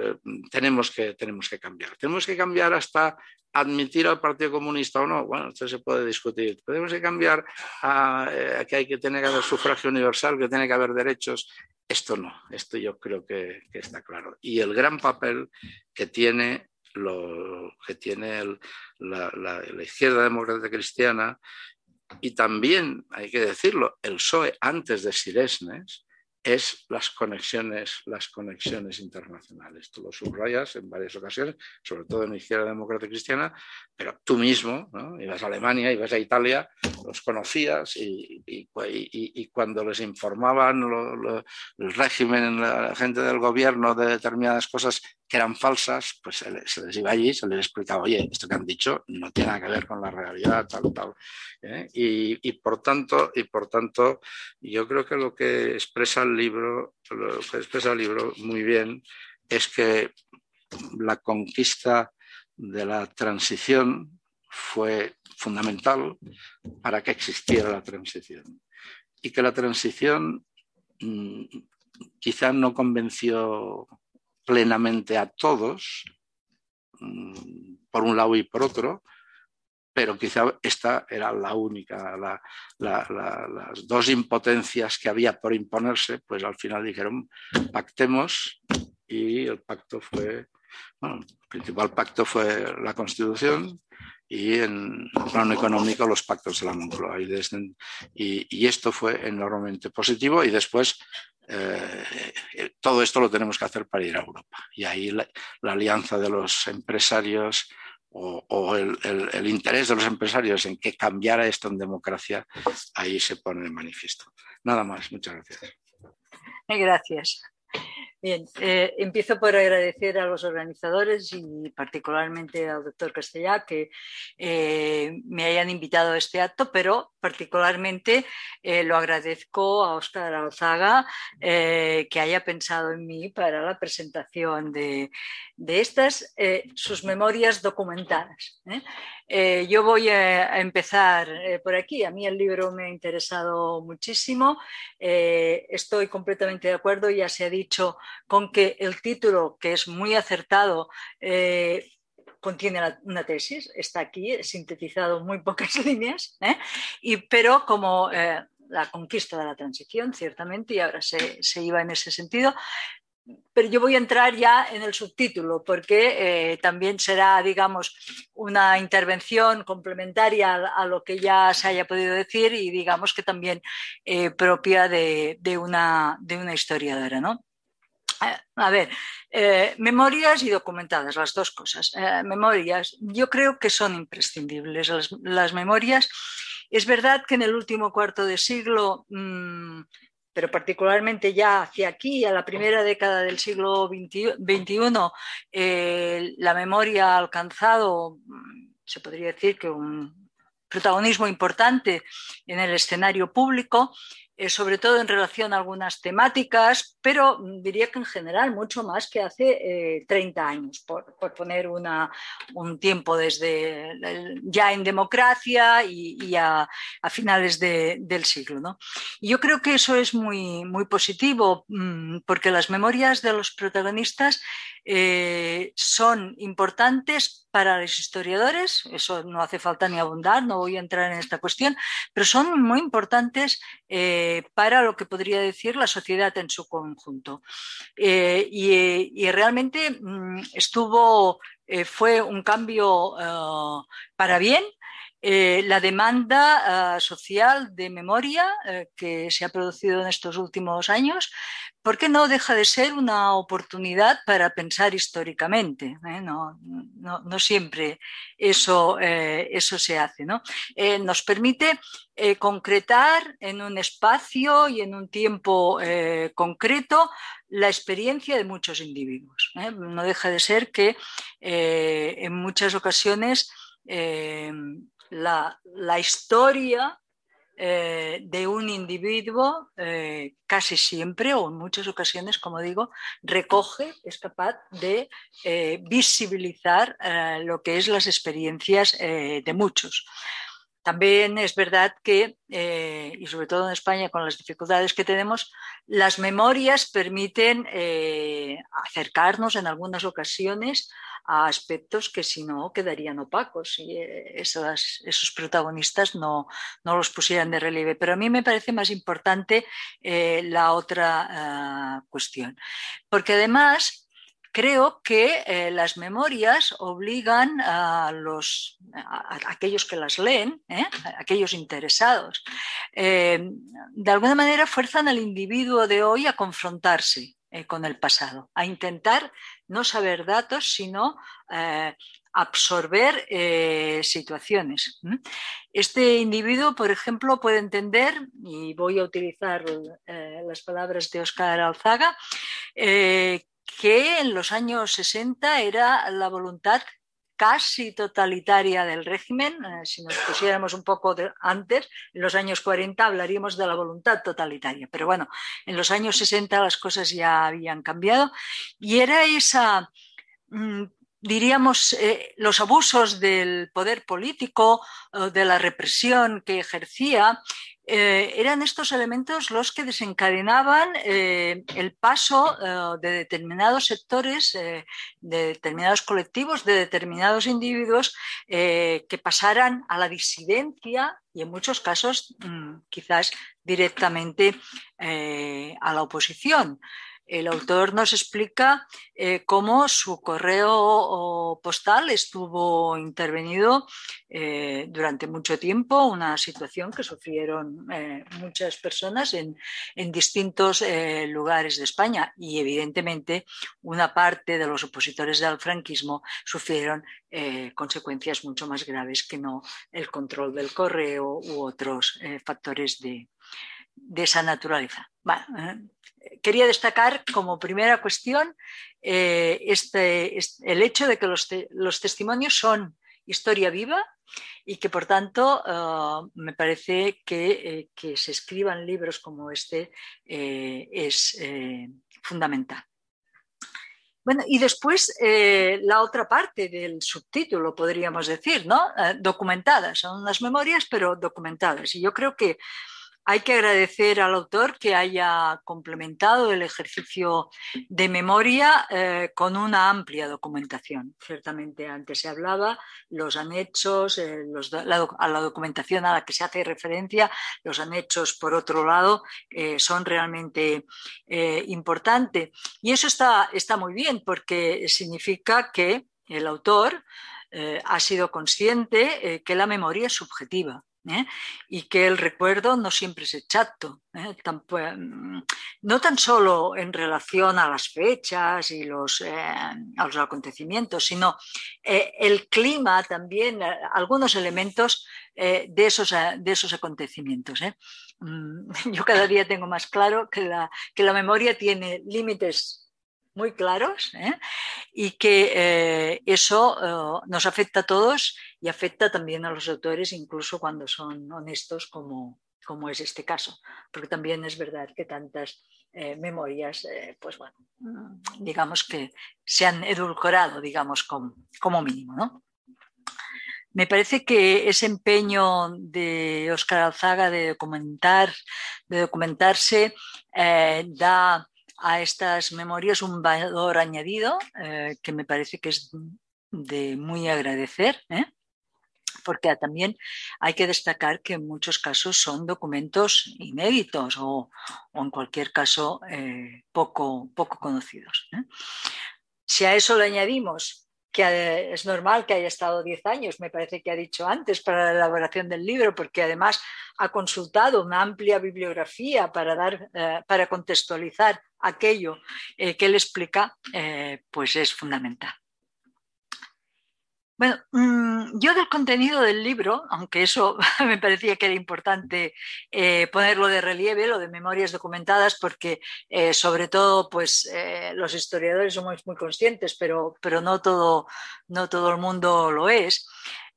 tenemos, que, tenemos que cambiar. Tenemos que cambiar hasta admitir al Partido Comunista o no. Bueno, esto se puede discutir. Tenemos que cambiar a, que hay que tener que haber sufragio universal, que tiene que haber derechos. Esto no, esto yo creo que, que está claro. Y el gran papel que tiene lo que tiene la, la, izquierda demócrata cristiana y también, hay que decirlo, el PSOE antes de Siresnes, es las conexiones, las conexiones internacionales. Tú lo subrayas en varias ocasiones, sobre todo en la izquierda demócrata cristiana, pero tú mismo, ¿no? ibas a Alemania, ibas a Italia, los conocías y, y, cuando les informaban el régimen, la gente del gobierno de determinadas cosas que eran falsas, pues se les, iba allí, se les explicaba, oye, esto que han dicho no tiene nada que ver con la realidad, tal, tal. ¿eh? Y, por tanto, y por tanto, yo creo que lo que expresa el libro, lo que expresa el libro muy bien, es que la conquista de la transición fue fundamental para que existiera la transición. Y que la transición mm, quizá no convenció plenamente a todos, mm, por un lado y por otro, pero quizá esta era la única, las dos impotencias que había por imponerse, pues al final dijeron, pactemos y el pacto fue, bueno, el principal pacto fue la Constitución y en plano económico los pactos de la Moncloa. Y, y, esto fue enormemente positivo y después eh, eh, todo esto lo tenemos que hacer para ir a Europa. Y ahí la, alianza de los empresarios o, el, el, interés de los empresarios en que cambiara esto en democracia, ahí se pone en manifiesto. Nada más, muchas gracias. Gracias. Bien, eh, empiezo por agradecer a los organizadores y particularmente al doctor Castellá que eh, me hayan invitado a este acto, pero particularmente eh, lo agradezco a Óscar Alzaga que haya pensado en mí para la presentación de, de estas, sus memorias documentadas. Eh, yo voy a, empezar eh, por aquí. A mí el libro me ha interesado muchísimo. Eh, estoy completamente de acuerdo, ya se ha dicho, con que el título, que es muy acertado, contiene una tesis, está aquí, sintetizado muy pocas líneas, y, pero como la conquista de la transición, ciertamente, y ahora se, iba en ese sentido pero yo voy a entrar ya en el subtítulo porque eh, también será, digamos, una intervención complementaria a, lo que ya se haya podido decir y digamos que también eh, propia de, una, de una historiadora, ¿no? Eh, a ver, memorias y documentadas, las dos cosas. memorias, yo creo que son imprescindibles. Las, memorias, es verdad que en el último cuarto de siglo mm, pero particularmente ya hacia aquí, a la primera década del siglo XXI, eh, la memoria ha alcanzado, mm, se podría decir que un protagonismo importante en el escenario público eh, sobre todo en relación a algunas temáticas, pero diría que en general mucho más que hace 30 eh, años, por, poner un tiempo desde ya en democracia y, a, finales del siglo. Y yo creo que eso es muy, muy positivo, mm, porque las memorias de los protagonistas eh, son importantes para los historiadores, eso no hace falta ni abundar, no voy a entrar en esta cuestión, pero son muy importantes eh, para lo que podría decir la sociedad en su conjunto. Eh, y, realmente mm, estuvo, fue un cambio para bien la demanda social de memoria que se ha producido en estos últimos años, porque no deja de ser una oportunidad para pensar históricamente. ¿eh? No, siempre eso, eh, eso se hace. ¿no? nos permite concretar en un espacio y en un tiempo concreto la experiencia de muchos individuos. No deja de ser que en muchas ocasiones la, historia eh, de un individuo eh, casi siempre o en muchas ocasiones, como digo, recoge, es capaz de eh, visibilizar lo que es las experiencias de muchos. También es verdad que, y sobre todo en España con las dificultades que tenemos, las memorias permiten acercarnos en algunas ocasiones a aspectos que si no quedarían opacos y esos, esos protagonistas no, no, los pusieran de relieve. Pero a mí me parece más importante la otra cuestión, porque además creo que eh, las memorias obligan a, los, aquellos que las leen, ¿eh? a aquellos interesados, eh, de alguna manera fuerzan al individuo de hoy a confrontarse con el pasado, a intentar no saber datos, sino absorber situaciones. Este individuo, por ejemplo, puede entender, y voy a utilizar las palabras de Oscar Alzaga, que en los años 60 era la voluntad casi totalitaria del régimen. Eh, si nos pusiéramos un poco antes, en los años 40 hablaríamos de la voluntad totalitaria. Pero bueno, en los años 60 las cosas ya habían cambiado y era esa, mm, diríamos, eh, los abusos del poder político, de la represión que ejercía, eh, eran estos elementos los que desencadenaban eh, el paso eh, de determinados sectores, de determinados colectivos, de determinados individuos que pasaran a la disidencia y en muchos casos mm, quizás directamente a la oposición el autor nos explica eh, cómo su correo postal estuvo intervenido eh, durante mucho tiempo, una situación que sufrieron eh, muchas personas en, distintos lugares de España. Y evidentemente una parte de los opositores del franquismo sufrieron consecuencias mucho más graves que no el control del correo u otros factores de, esa naturaleza quería destacar como primera cuestión eh, este, el hecho de que los, testimonios son historia viva y que por tanto eh, me parece que, eh, se escriban libros como este es fundamental. Bueno, y después la otra parte del subtítulo, podríamos decir, ¿no? documentadas, son unas memorias, pero documentadas. Y yo creo que hay que agradecer al autor que haya complementado el ejercicio de memoria eh, con una amplia documentación. Ciertamente antes se hablaba los anexos, eh, a la documentación a la que se hace referencia, los anexos por otro lado eh, son realmente importantes. Y eso está, está muy bien porque significa que el autor ha sido consciente que la memoria es subjetiva ¿eh? y que el recuerdo no siempre es exacto, ¿eh? mm, no tan solo en relación a las fechas y los, eh, a los acontecimientos, sino el clima también, algunos elementos de, esos, de esos acontecimientos. Mm, yo cada día tengo más claro que la, que la memoria tiene límites muy claros ¿eh? y que eh, eso eh, nos afecta a todos y afecta también a los autores, incluso cuando son honestos como, como es este caso, porque también es verdad que tantas memorias, pues bueno, digamos que se han edulcorado, digamos, como, como mínimo, ¿no? Me parece que ese empeño de Óscar Alzaga de documentar, de documentarse, da a estas memorias un valor añadido eh, que me parece que es de muy agradecer. ¿eh? porque también hay que destacar que en muchos casos son documentos inéditos o, en cualquier caso eh, poco, poco conocidos. Si a eso le añadimos que es normal que haya estado 10 años, me parece que ha dicho antes, para la elaboración del libro, porque además ha consultado una amplia bibliografía para, dar, eh, para contextualizar aquello eh, que él explica, eh, pues es fundamental. Bueno, mm, yo del contenido del libro, aunque eso me parecía que era importante eh, ponerlo de relieve, lo de memorias documentadas, porque eh, sobre todo pues, eh, los historiadores somos muy conscientes, pero, pero no, todo, no todo el mundo lo es.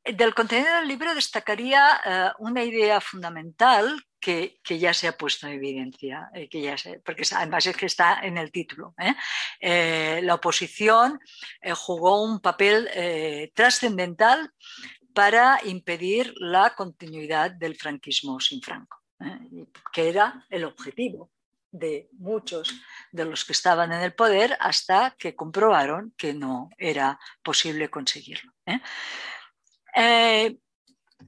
Del contenido del libro destacaría una idea fundamental que, ya se ha puesto en evidencia, eh, que ya porque además es que está en el título. ¿eh? Eh, la oposición jugó un papel trascendental para impedir la continuidad del franquismo sin Franco, que era el objetivo de muchos de los que estaban en el poder hasta que comprobaron que no era posible conseguirlo.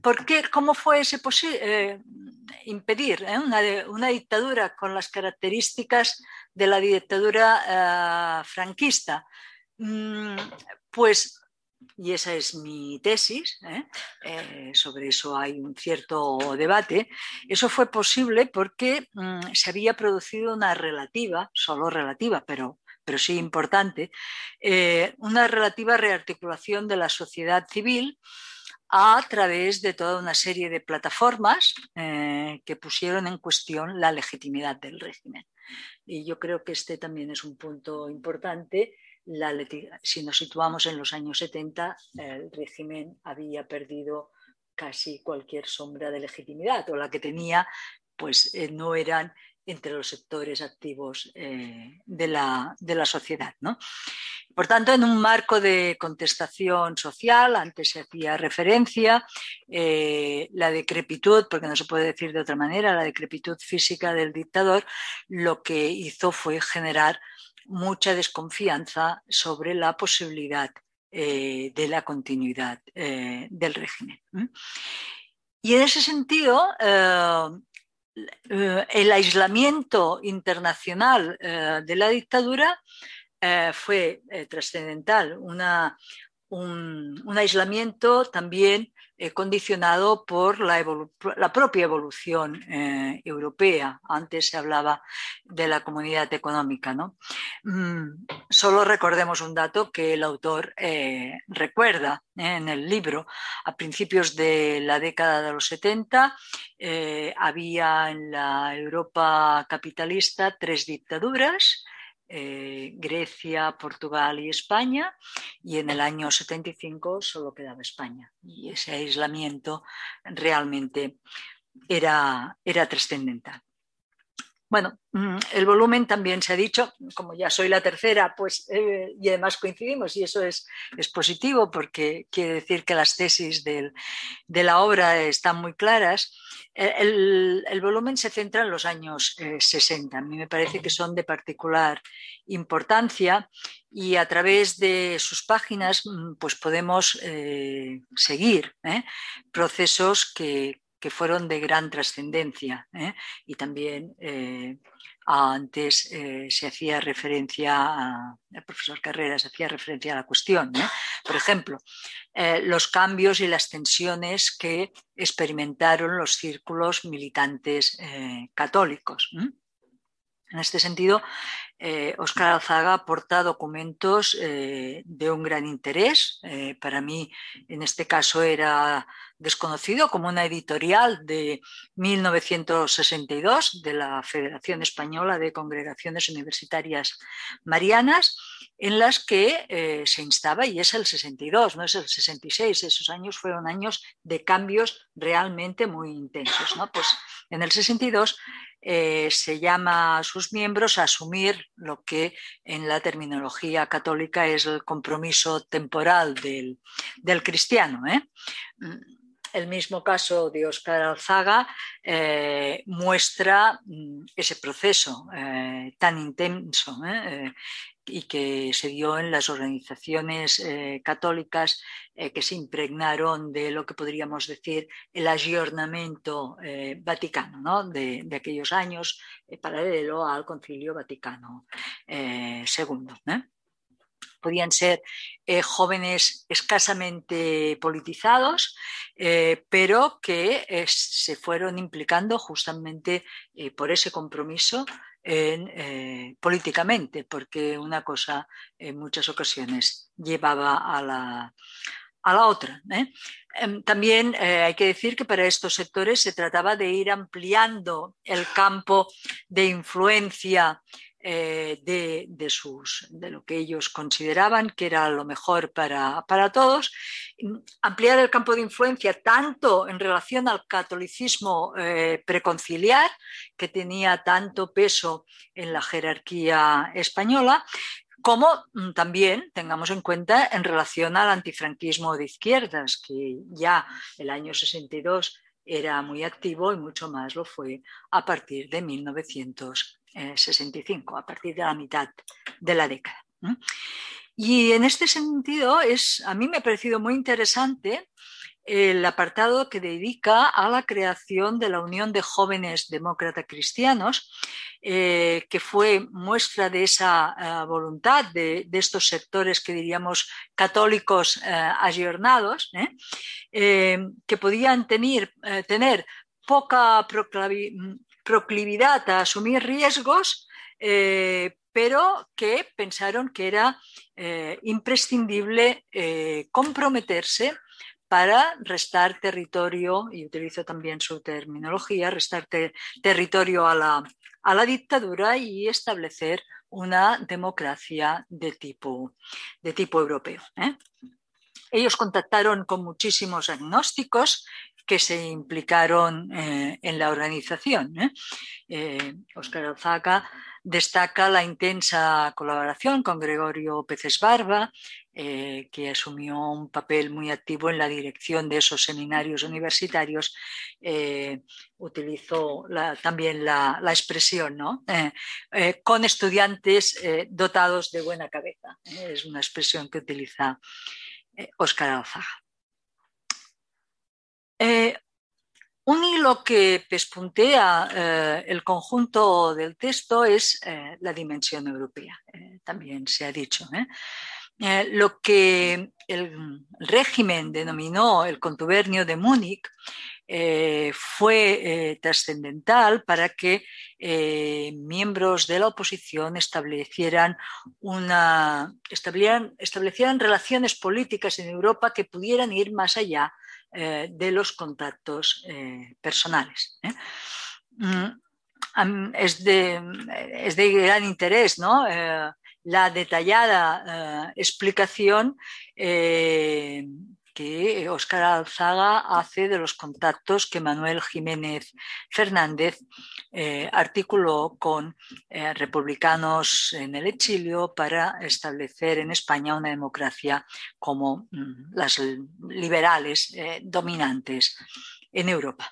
¿Por qué? ¿Cómo fue ese posible? impedir una, una, dictadura con las características de la dictadura franquista? Mm, pues y esa es mi tesis, ¿eh? Eh, sobre eso hay un cierto debate, eso fue posible porque mm, se había producido una relativa, solo relativa, pero, pero sí importante, eh, una relativa rearticulación de la sociedad civil a través de toda una serie de plataformas que pusieron en cuestión la legitimidad del régimen. Y yo creo que este también es un punto importante si nos situamos en los años 70, el régimen había perdido casi cualquier sombra de legitimidad o la que tenía, pues eh, no eran entre los sectores activos eh, de, la, de, la, sociedad. ¿no? Por tanto, en un marco de contestación social, antes se hacía referencia, eh, la decrepitud, porque no se puede decir de otra manera, la decrepitud física del dictador, lo que hizo fue generar mucha desconfianza sobre la posibilidad eh, de la continuidad del régimen. Y en ese sentido, el aislamiento internacional de la dictadura fue trascendental, un, aislamiento también eh, condicionado por la, propia evolución eh, europea. Antes se hablaba de la comunidad económica. ¿no? Mm, solo recordemos un dato que el autor eh, recuerda en el libro. A principios de la década de los 70 había en la Europa capitalista tres dictaduras eh, Grecia, Portugal y España, y en el año 75 solo quedaba España. Y ese aislamiento realmente era, era trascendental. Bueno, mm, el volumen también se ha dicho, como ya soy la tercera, pues eh, y además coincidimos y eso es, es, positivo porque quiere decir que las tesis de la obra están muy claras. Eh, el, volumen se centra en los años 60. Eh, a mí me parece que son de particular importancia y a través de sus páginas mm, pues podemos seguir procesos que, que fueron de gran trascendencia ¿eh? y también eh, antes eh, se hacía referencia, el profesor Carreras hacía referencia a la cuestión. Por ejemplo, los cambios y las tensiones que experimentaron los círculos militantes católicos. En este sentido, Oscar Alzaga aporta documentos de un gran interés. para mí, en este caso, era desconocido como una editorial de 1962 de la Federación Española de Congregaciones Universitarias Marianas, en las que eh, se instaba, y es el 62, no es el 66, esos años fueron años de cambios realmente muy intensos. Pues en el 62 eh, se llama a sus miembros a asumir lo que en la terminología católica es el compromiso temporal del, del cristiano. ¿eh? el mismo caso de Oscar Alzaga eh, muestra mm, ese proceso tan intenso y que se dio en las organizaciones católicas que se impregnaron de lo que podríamos decir el aggiornamento vaticano de, de, aquellos años paralelo al concilio vaticano II podían ser eh, jóvenes escasamente politizados, eh, pero que eh, se fueron implicando justamente por ese compromiso políticamente, porque una cosa en muchas ocasiones llevaba a la, a la otra. Em, también hay que decir que para estos sectores se trataba de ir ampliando el campo de influencia eh, de, sus, de lo que ellos consideraban que era lo mejor para, todos, ampliar el campo de influencia tanto en relación al catolicismo eh, preconciliar, que tenía tanto peso en la jerarquía española, como mm, también tengamos en cuenta en relación al antifranquismo de izquierdas, que ya el año 62 era muy activo y mucho más lo fue a partir de 1965, a partir de la mitad de la década. Y en este sentido, es, a mí me ha parecido muy interesante el apartado que dedica a la creación de la Unión de Jóvenes Demócratas Cristianos, eh, que fue muestra de esa eh, voluntad de, estos sectores que diríamos católicos eh, ayornados, que podían tener, tener poca proclividad a asumir riesgos, pero que pensaron que era imprescindible comprometerse para restar territorio, y utilizo también su terminología, restar territorio a la, a la dictadura y establecer una democracia de tipo, de tipo europeo. ¿eh? Ellos contactaron con muchísimos agnósticos que se implicaron eh, en la organización. Oscar ¿eh? Alzaga destaca la intensa colaboración con Gregorio Peces Barba, eh, que asumió un papel muy activo en la dirección de esos seminarios universitarios, eh, utilizó también la, expresión ¿no? Eh, con estudiantes dotados de buena cabeza. Es una expresión que utiliza Óscar Alzaga. Un hilo que pespuntea el conjunto del texto es la dimensión europea, también se ha dicho. Eh, lo que el régimen denominó el contubernio de Múnich eh, fue eh, trascendental para que miembros de la oposición establecieran, establecieran, relaciones políticas en Europa que pudieran ir más allá de los contactos personales. Mm, es, de, es, de, gran interés ¿no? la detallada eh, explicación eh, que Óscar Alzaga hace de los contactos que Manuel Jiménez Fernández eh, articuló con republicanos en el exilio para establecer en España una democracia como mm, las liberales dominantes en Europa.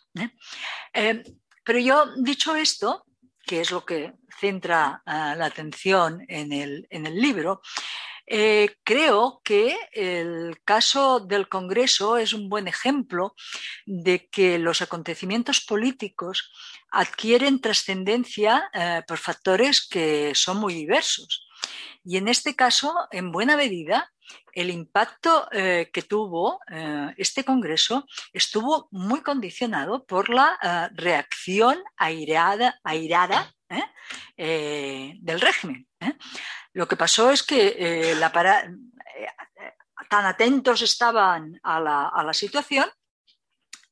pero yo, dicho esto, que es lo que centra ah, la atención en el, libro, eh, creo que el caso del Congreso es un buen ejemplo de que los acontecimientos políticos adquieren trascendencia eh, por factores que son muy diversos. Y en este caso, en buena medida, el impacto eh, que tuvo este Congreso estuvo muy condicionado por la reacción airada, ¿eh? Eh, del régimen. ¿eh? Lo que pasó es que tan atentos estaban a la, situación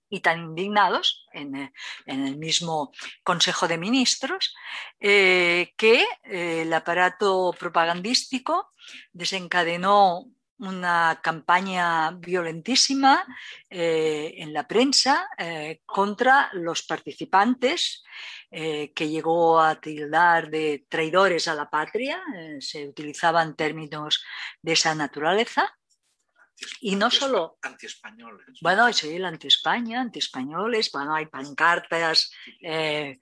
y tan indignados en, el mismo Consejo de Ministros que el aparato propagandístico desencadenó una campaña violentísima en la prensa contra los participantes eh, que llegó a tildar de traidores a la patria, eh, se utilizaban términos de esa naturaleza. Y no solo. Antiespañoles. Bueno, sí, el anti-España, anti-españoles. Bueno, hay pancartas eh,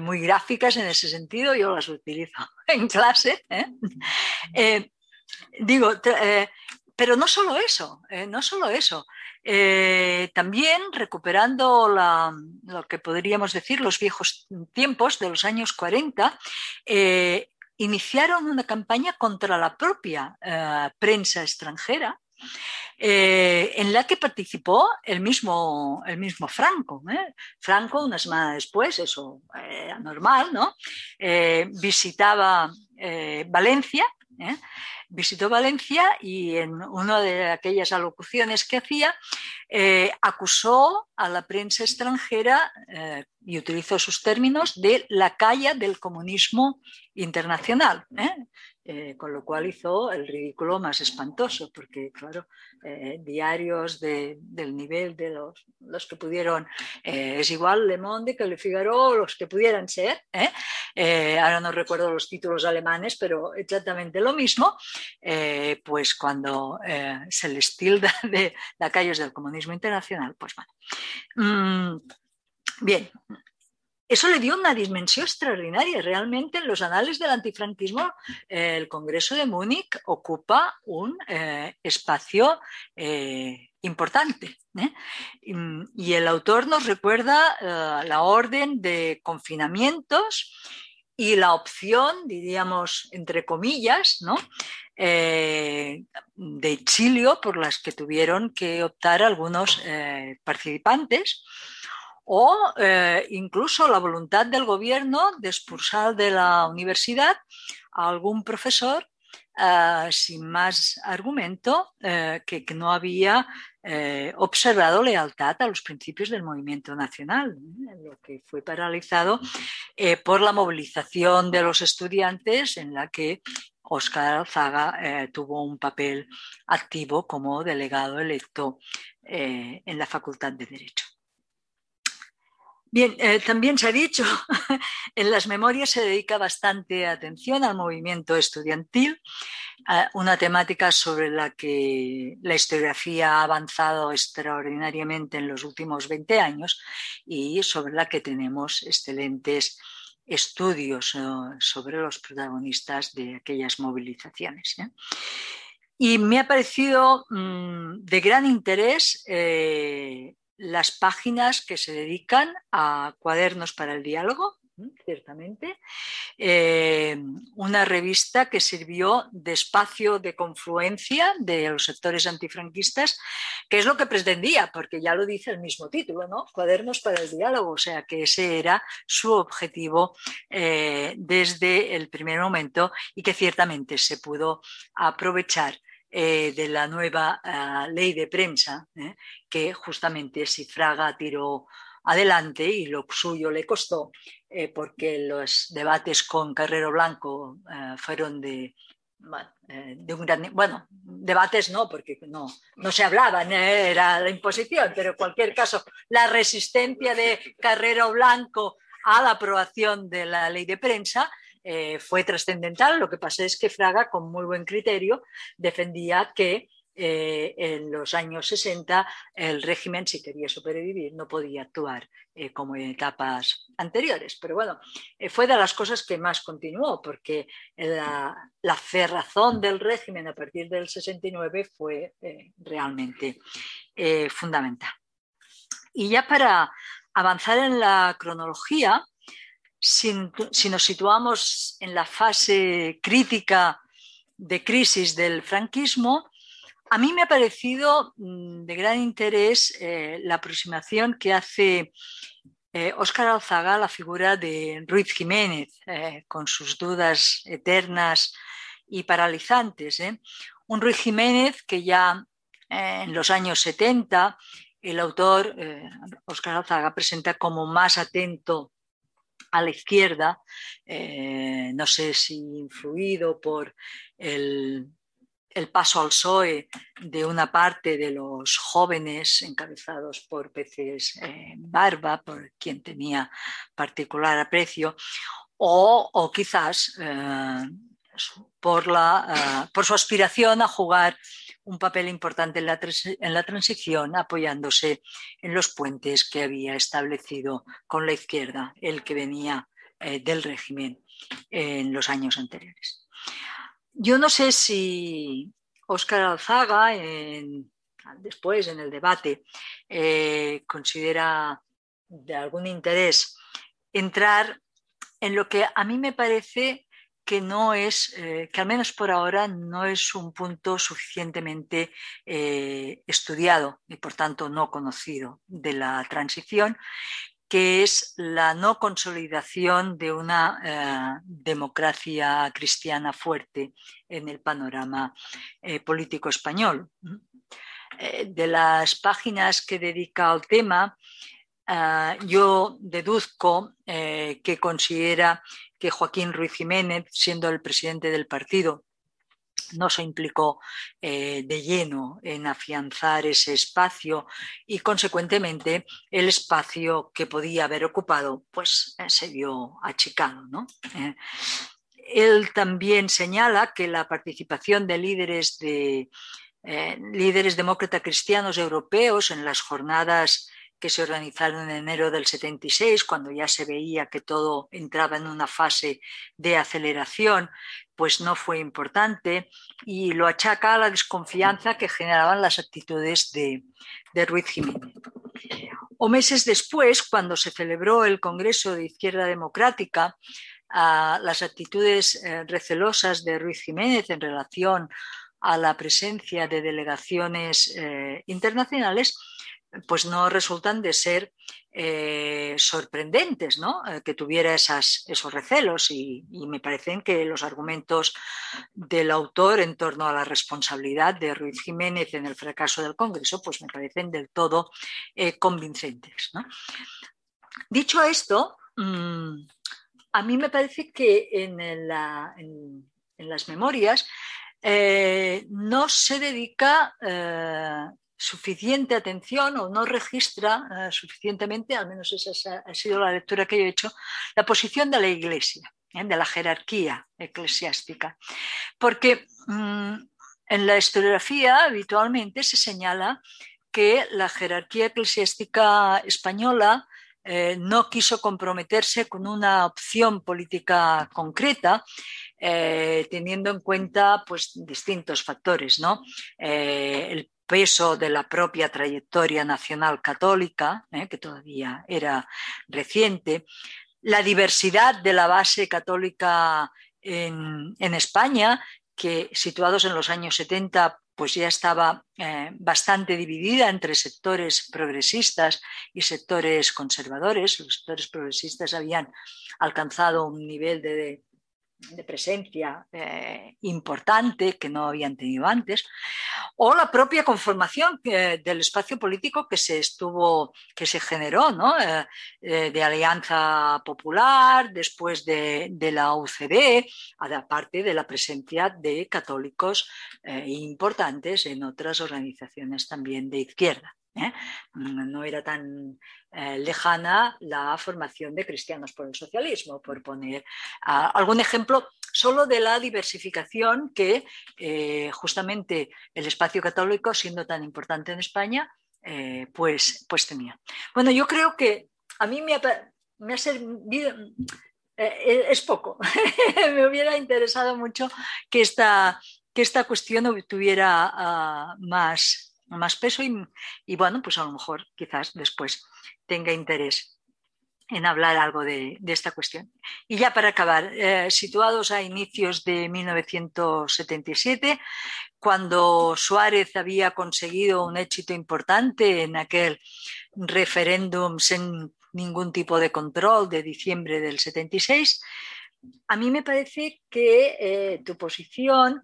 muy gráficas en ese sentido, yo las utilizo en clase. digo, pero no solo eso, no solo eso. Eh, también recuperando lo que podríamos decir los viejos tiempos de los años 40, eh, iniciaron una campaña contra la propia eh, prensa extranjera, en la que participó el mismo, el mismo Franco. Franco, una semana después, eso era normal, ¿no? visitaba Valencia visitó Valencia y en una de aquellas alocuciones que hacía eh, acusó a la prensa extranjera eh, y utilizo sus términos, de la calle del comunismo internacional. ¿eh? Con lo cual hizo el ridículo más espantoso, porque claro, diarios del nivel de los, los que pudieron, es igual Le Monde que Le Figaro, los que pudieran ser, ahora no recuerdo los títulos alemanes, pero exactamente lo mismo, pues cuando se les tilda de la calle del comunismo internacional, pues bueno. Mm, bien, eso le dio una dimensión extraordinaria. Realmente en los anales del antifranquismo eh, el Congreso de Múnich ocupa un eh, espacio eh, importante. Y, el autor nos recuerda la orden de confinamientos y la opción, diríamos, entre comillas, ¿no? de exilio por las que tuvieron que optar algunos participantes o eh, incluso la voluntad del gobierno de expulsar de la universidad a algún profesor eh, sin más argumento eh, que, no había observado lealtad a los principios del movimiento nacional, lo que fue paralizado por la movilización de los estudiantes en la que Óscar Alzaga tuvo un papel activo como delegado electo en la Facultad de Derecho. Bien, eh, también se ha dicho, en las memorias se dedica bastante atención al movimiento estudiantil, una temática sobre la que la historiografía ha avanzado extraordinariamente en los últimos 20 años y sobre la que tenemos excelentes estudios sobre los protagonistas de aquellas movilizaciones. ¿eh? Y me ha parecido mm, de gran interés eh, las páginas que se dedican a cuadernos para el diálogo, ciertamente, eh, una revista que sirvió de espacio de confluencia de los sectores antifranquistas, que es lo que pretendía, porque ya lo dice el mismo título, ¿no? Cuadernos para el diálogo, o sea que ese era su objetivo eh, desde el primer momento y que ciertamente se pudo aprovechar eh, de la nueva eh, ley de prensa, eh, que justamente si Fraga tiró adelante y lo suyo le costó, porque los debates con Carrero Blanco fueron de, de un gran, bueno, debates no, porque no, no se hablaban, era la imposición, pero en cualquier caso, la resistencia de Carrero Blanco a la aprobación de la ley de prensa eh, fue trascendental. Lo que pasa es que Fraga, con muy buen criterio, defendía que eh, en los años 60 el régimen, si quería sobrevivir, no podía actuar eh, como en etapas anteriores. Pero bueno, fue de las cosas que más continuó, porque la, la cerrazón del régimen a partir del 69 fue realmente fundamental. Y ya para avanzar en la cronología, si, nos situamos en la fase crítica de crisis del franquismo, a mí me ha parecido mm, de gran interés eh, la aproximación que hace Óscar eh, Alzaga a la figura de Ruiz Jiménez, eh, con sus dudas eternas y paralizantes. Un Ruiz Jiménez que ya en los años 70 el autor, Óscar Alzaga, presenta como más atento a la izquierda, eh, no sé si influido por el, paso al PSOE de una parte de los jóvenes encabezados por Peces Barba, por quien tenía particular aprecio, o, quizás eh, por, la, por su aspiración a jugar un papel importante en la, transición, apoyándose en los puentes que había establecido con la izquierda, el que venía eh, del régimen en los años anteriores. Yo no sé si Óscar Alzaga, después en el debate, eh, considera de algún interés entrar en lo que a mí me parece que no es, eh, que al menos por ahora no es un punto suficientemente eh, estudiado y por tanto no conocido de la transición, que es la no consolidación de una eh, democracia cristiana fuerte en el panorama político español. de las páginas que dedica al tema, ah, yo deduzco que considera que Joaquín Ruiz Jiménez, siendo el presidente del partido, no se implicó eh, de lleno en afianzar ese espacio y consecuentemente el espacio que podía haber ocupado pues eh, se vio achicado. Eh, él también señala que la participación de líderes de líderes demócratas cristianos europeos en las jornadas que se organizaron en enero del 76, cuando ya se veía que todo entraba en una fase de aceleración, pues no fue importante y lo achaca a la desconfianza que generaban las actitudes de, Ruiz Jiménez. O meses después, cuando se celebró el Congreso de Izquierda Democrática, las actitudes eh, recelosas de Ruiz Jiménez en relación a la presencia de delegaciones eh, internacionales pues no resultan de ser eh, sorprendentes, ¿no? Eh, que tuviera esas, esos recelos y, me parecen que los argumentos del autor en torno a la responsabilidad de Ruiz Jiménez en el fracaso del Congreso, pues me parecen del todo eh, convincentes. Dicho esto, mm, a mí me parece que en, en las memorias no se dedica suficiente atención o no registra eh, suficientemente, al menos esa ha sido la lectura que yo he hecho, la posición de la Iglesia, ¿eh? de la jerarquía eclesiástica. Porque mm, en la historiografía habitualmente se señala que la jerarquía eclesiástica española eh, no quiso comprometerse con una opción política concreta, teniendo en cuenta pues, distintos factores, ¿no? el peso de la propia trayectoria nacional católica, ¿eh? que todavía era reciente, la diversidad de la base católica en, España, que situados en los años 70 pues ya estaba eh, bastante dividida entre sectores progresistas y sectores conservadores. Los sectores progresistas habían alcanzado un nivel de, de presencia eh, importante que no habían tenido antes, o la propia conformación del espacio político que se estuvo, que se generó, ¿no? Eh, eh, de Alianza Popular, después de, de la UCD, aparte de la presencia de católicos importantes en otras organizaciones también de izquierda. ¿Eh? No era tan eh, lejana la formación de cristianos por el socialismo, por poner algún ejemplo solo de la diversificación que eh, justamente el espacio católico, siendo tan importante en España, pues, pues tenía. Bueno, yo creo que a mí me ha, servido, es poco. me hubiera interesado mucho que esta, que esta cuestión tuviera ah, más, más peso y, bueno, pues a lo mejor quizás después tenga interés en hablar algo de, esta cuestión. Y ya para acabar, eh, situados a inicios de 1977, cuando Suárez había conseguido un éxito importante en aquel referéndum sin ningún tipo de control de diciembre del 76, a mí me parece que eh, tu posición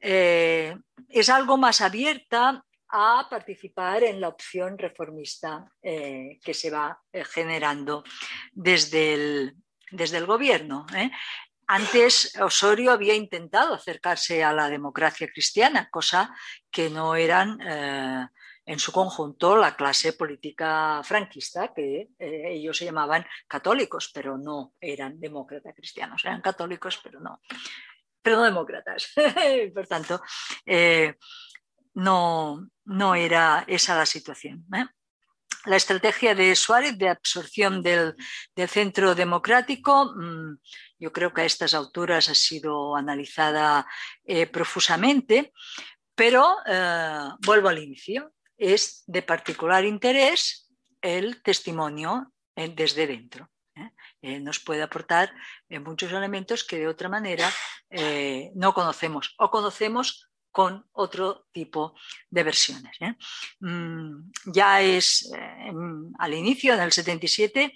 eh, es algo más abierta a participar en la opción reformista eh, que se va eh, generando desde el, desde el gobierno. ¿eh? Antes Osorio había intentado acercarse a la democracia cristiana, cosa que no eran en su conjunto la clase política franquista, que ellos se llamaban católicos, pero no eran demócratas cristianos, eran católicos, pero no, pero no demócratas. Por tanto, no, no era esa la situación. ¿eh? La estrategia de Suárez de absorción del, centro democrático, mm, yo creo que a estas alturas ha sido analizada eh, profusamente, pero eh, vuelvo al inicio, es de particular interés el testimonio desde dentro. nos puede aportar muchos elementos que de otra manera no conocemos o conocemos con otro tipo de versiones. ¿eh? Mm, ya es eh, al inicio, en el 77,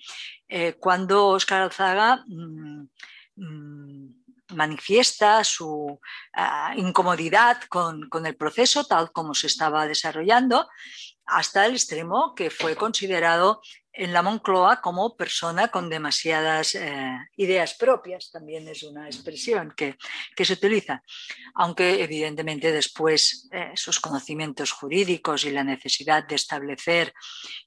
eh, cuando Oscar Alzaga mm, mm, manifiesta su ah, incomodidad con, el proceso tal como se estaba desarrollando, hasta el extremo que fue considerado en la Moncloa como persona con demasiadas eh, ideas propias, también es una expresión que, se utiliza, aunque evidentemente después eh, sus conocimientos jurídicos y la necesidad de establecer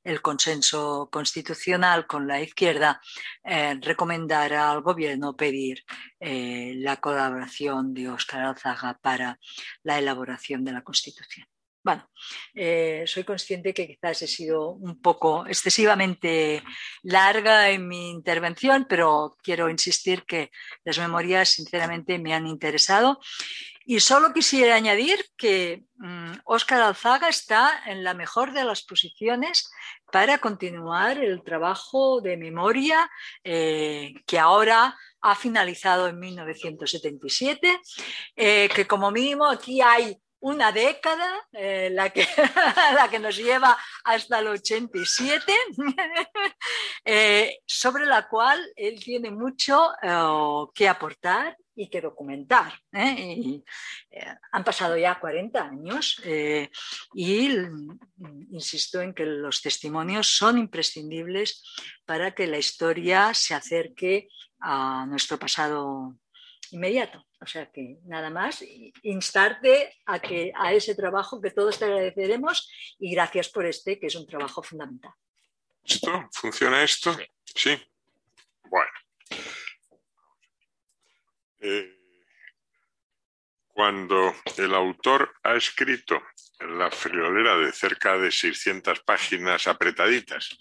el consenso constitucional con la izquierda eh, recomendara al gobierno pedir la colaboración de Óscar Alzaga para la elaboración de la Constitución. Bueno, eh, soy consciente que quizás he sido un poco excesivamente larga en mi intervención, pero quiero insistir que las memorias sinceramente me han interesado. Y solo quisiera añadir que Óscar mm, Alzaga está en la mejor de las posiciones para continuar el trabajo de memoria eh, que ahora ha finalizado en 1977, eh, que como mínimo aquí hay una década, eh, la, que, la que nos lleva hasta el 87, eh, sobre la cual él tiene mucho eh, que aportar y que documentar. han pasado ya 40 años y insisto en que los testimonios son imprescindibles para que la historia se acerque a nuestro pasado inmediato. O sea que nada más, instarte a, que, a ese trabajo que todos te agradeceremos y gracias por este, que es un trabajo fundamental. ¿Esto? ¿Funciona esto? Sí. Bueno. Eh, cuando el autor ha escrito la friolera de cerca de 600 páginas apretaditas,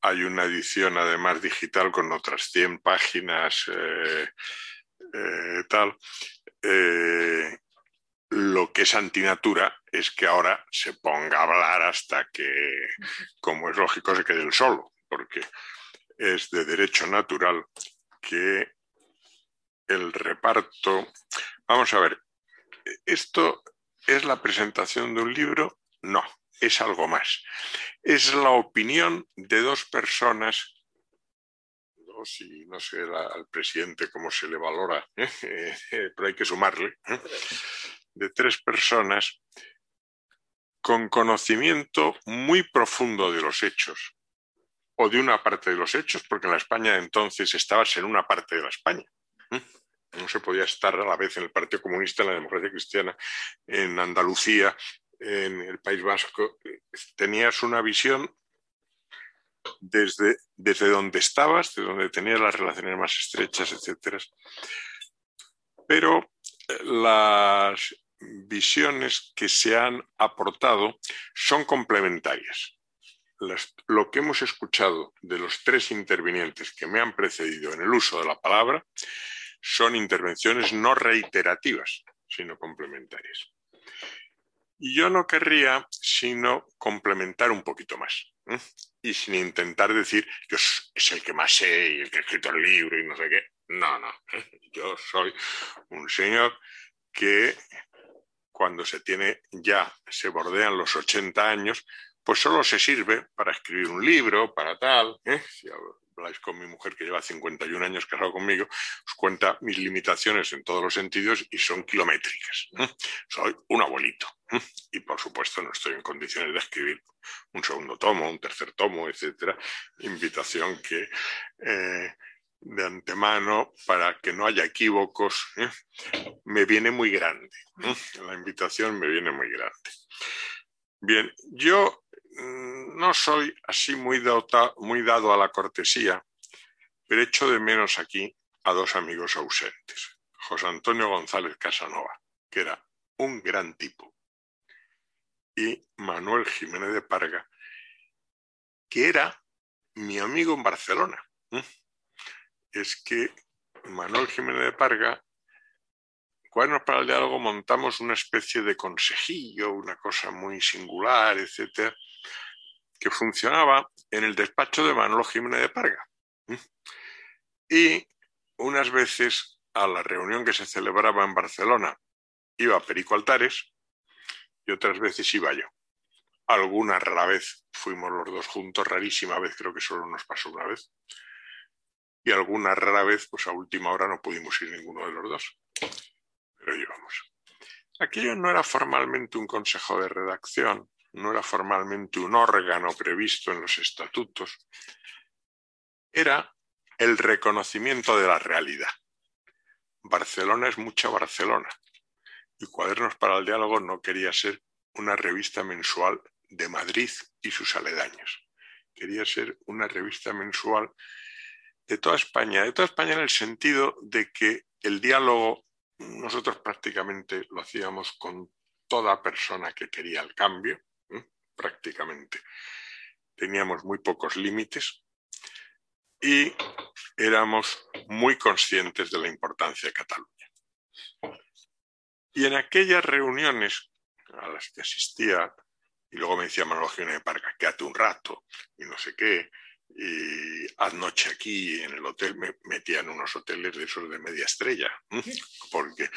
hay una edición además digital con otras 100 páginas. Eh, eh, tal, eh, lo que es antinatura es que ahora se ponga a hablar hasta que, como es lógico, se quede el solo, porque es de derecho natural que el reparto... Vamos a ver, ¿esto es la presentación de un libro? No, es algo más. Es la opinión de dos personas si no sé al presidente cómo se le valora, ¿eh? pero hay que sumarle, ¿eh? de tres personas con conocimiento muy profundo de los hechos, o de una parte de los hechos, porque en la España entonces estabas en una parte de la España. ¿eh? No se podía estar a la vez en el Partido Comunista, en la democracia cristiana, en Andalucía, en el País Vasco. Tenías una visión desde, desde donde estabas, desde donde tenías las relaciones más estrechas, etc. Pero eh, las visiones que se han aportado son complementarias. lo que hemos escuchado de los tres intervinientes que me han precedido en el uso de la palabra son intervenciones no reiterativas, sino complementarias. Y yo no querría sino complementar un poquito más y sin intentar decir yo es el que más sé y el que ha escrito el libro y no sé qué. No, no. Yo soy un señor que cuando se tiene ya, se bordean los 80 años, pues solo se sirve para escribir un libro, para tal. ¿eh? Habláis con mi mujer que lleva 51 años casado conmigo, os cuenta mis limitaciones en todos los sentidos y son kilométricas. Soy un abuelito y por supuesto no estoy en condiciones de escribir un segundo tomo, un tercer tomo, etcétera. Invitación que eh, de antemano para que no haya equívocos ¿eh? me viene muy grande. La invitación me viene muy grande. Bien, yo no soy así muy, dado a la cortesía, pero echo de menos aquí a dos amigos ausentes. José Antonio González Casanova, que era un gran tipo, y Manuel Jiménez de Parga, que era mi amigo en Barcelona. Es que Manuel Jiménez de Parga Cuadernos para el Diálogo montamos una especie de consejillo, una cosa muy singular, etcétera, que funcionaba en el despacho de Manolo Jiménez de Parga. Y unas veces a la reunión que se celebraba en Barcelona iba Perico Altares y otras veces iba yo. Alguna rara vez fuimos los dos juntos, rarísima vez, creo que solo nos pasó una vez. Y alguna rara vez, pues a última hora no pudimos ir ninguno de los dos. Pero íbamos. Aquello no era formalmente un consejo de redacción, no era formalmente un órgano previsto en los estatutos, era el reconocimiento de la realidad. Barcelona es mucha Barcelona y Cuadernos para el Diálogo no quería ser una revista mensual de Madrid y sus aledaños. Quería ser una revista mensual de toda España, de toda España en el sentido de que el diálogo nosotros prácticamente lo hacíamos con toda persona que quería el cambio, prácticamente. Teníamos muy pocos límites y éramos muy conscientes de la importancia de Cataluña. Y en aquellas reuniones a las que asistía, y luego me decía Manolo de Parga, quédate un rato, y no sé qué, y haz noche aquí en el hotel, me metían unos hoteles de esos de media estrella, porque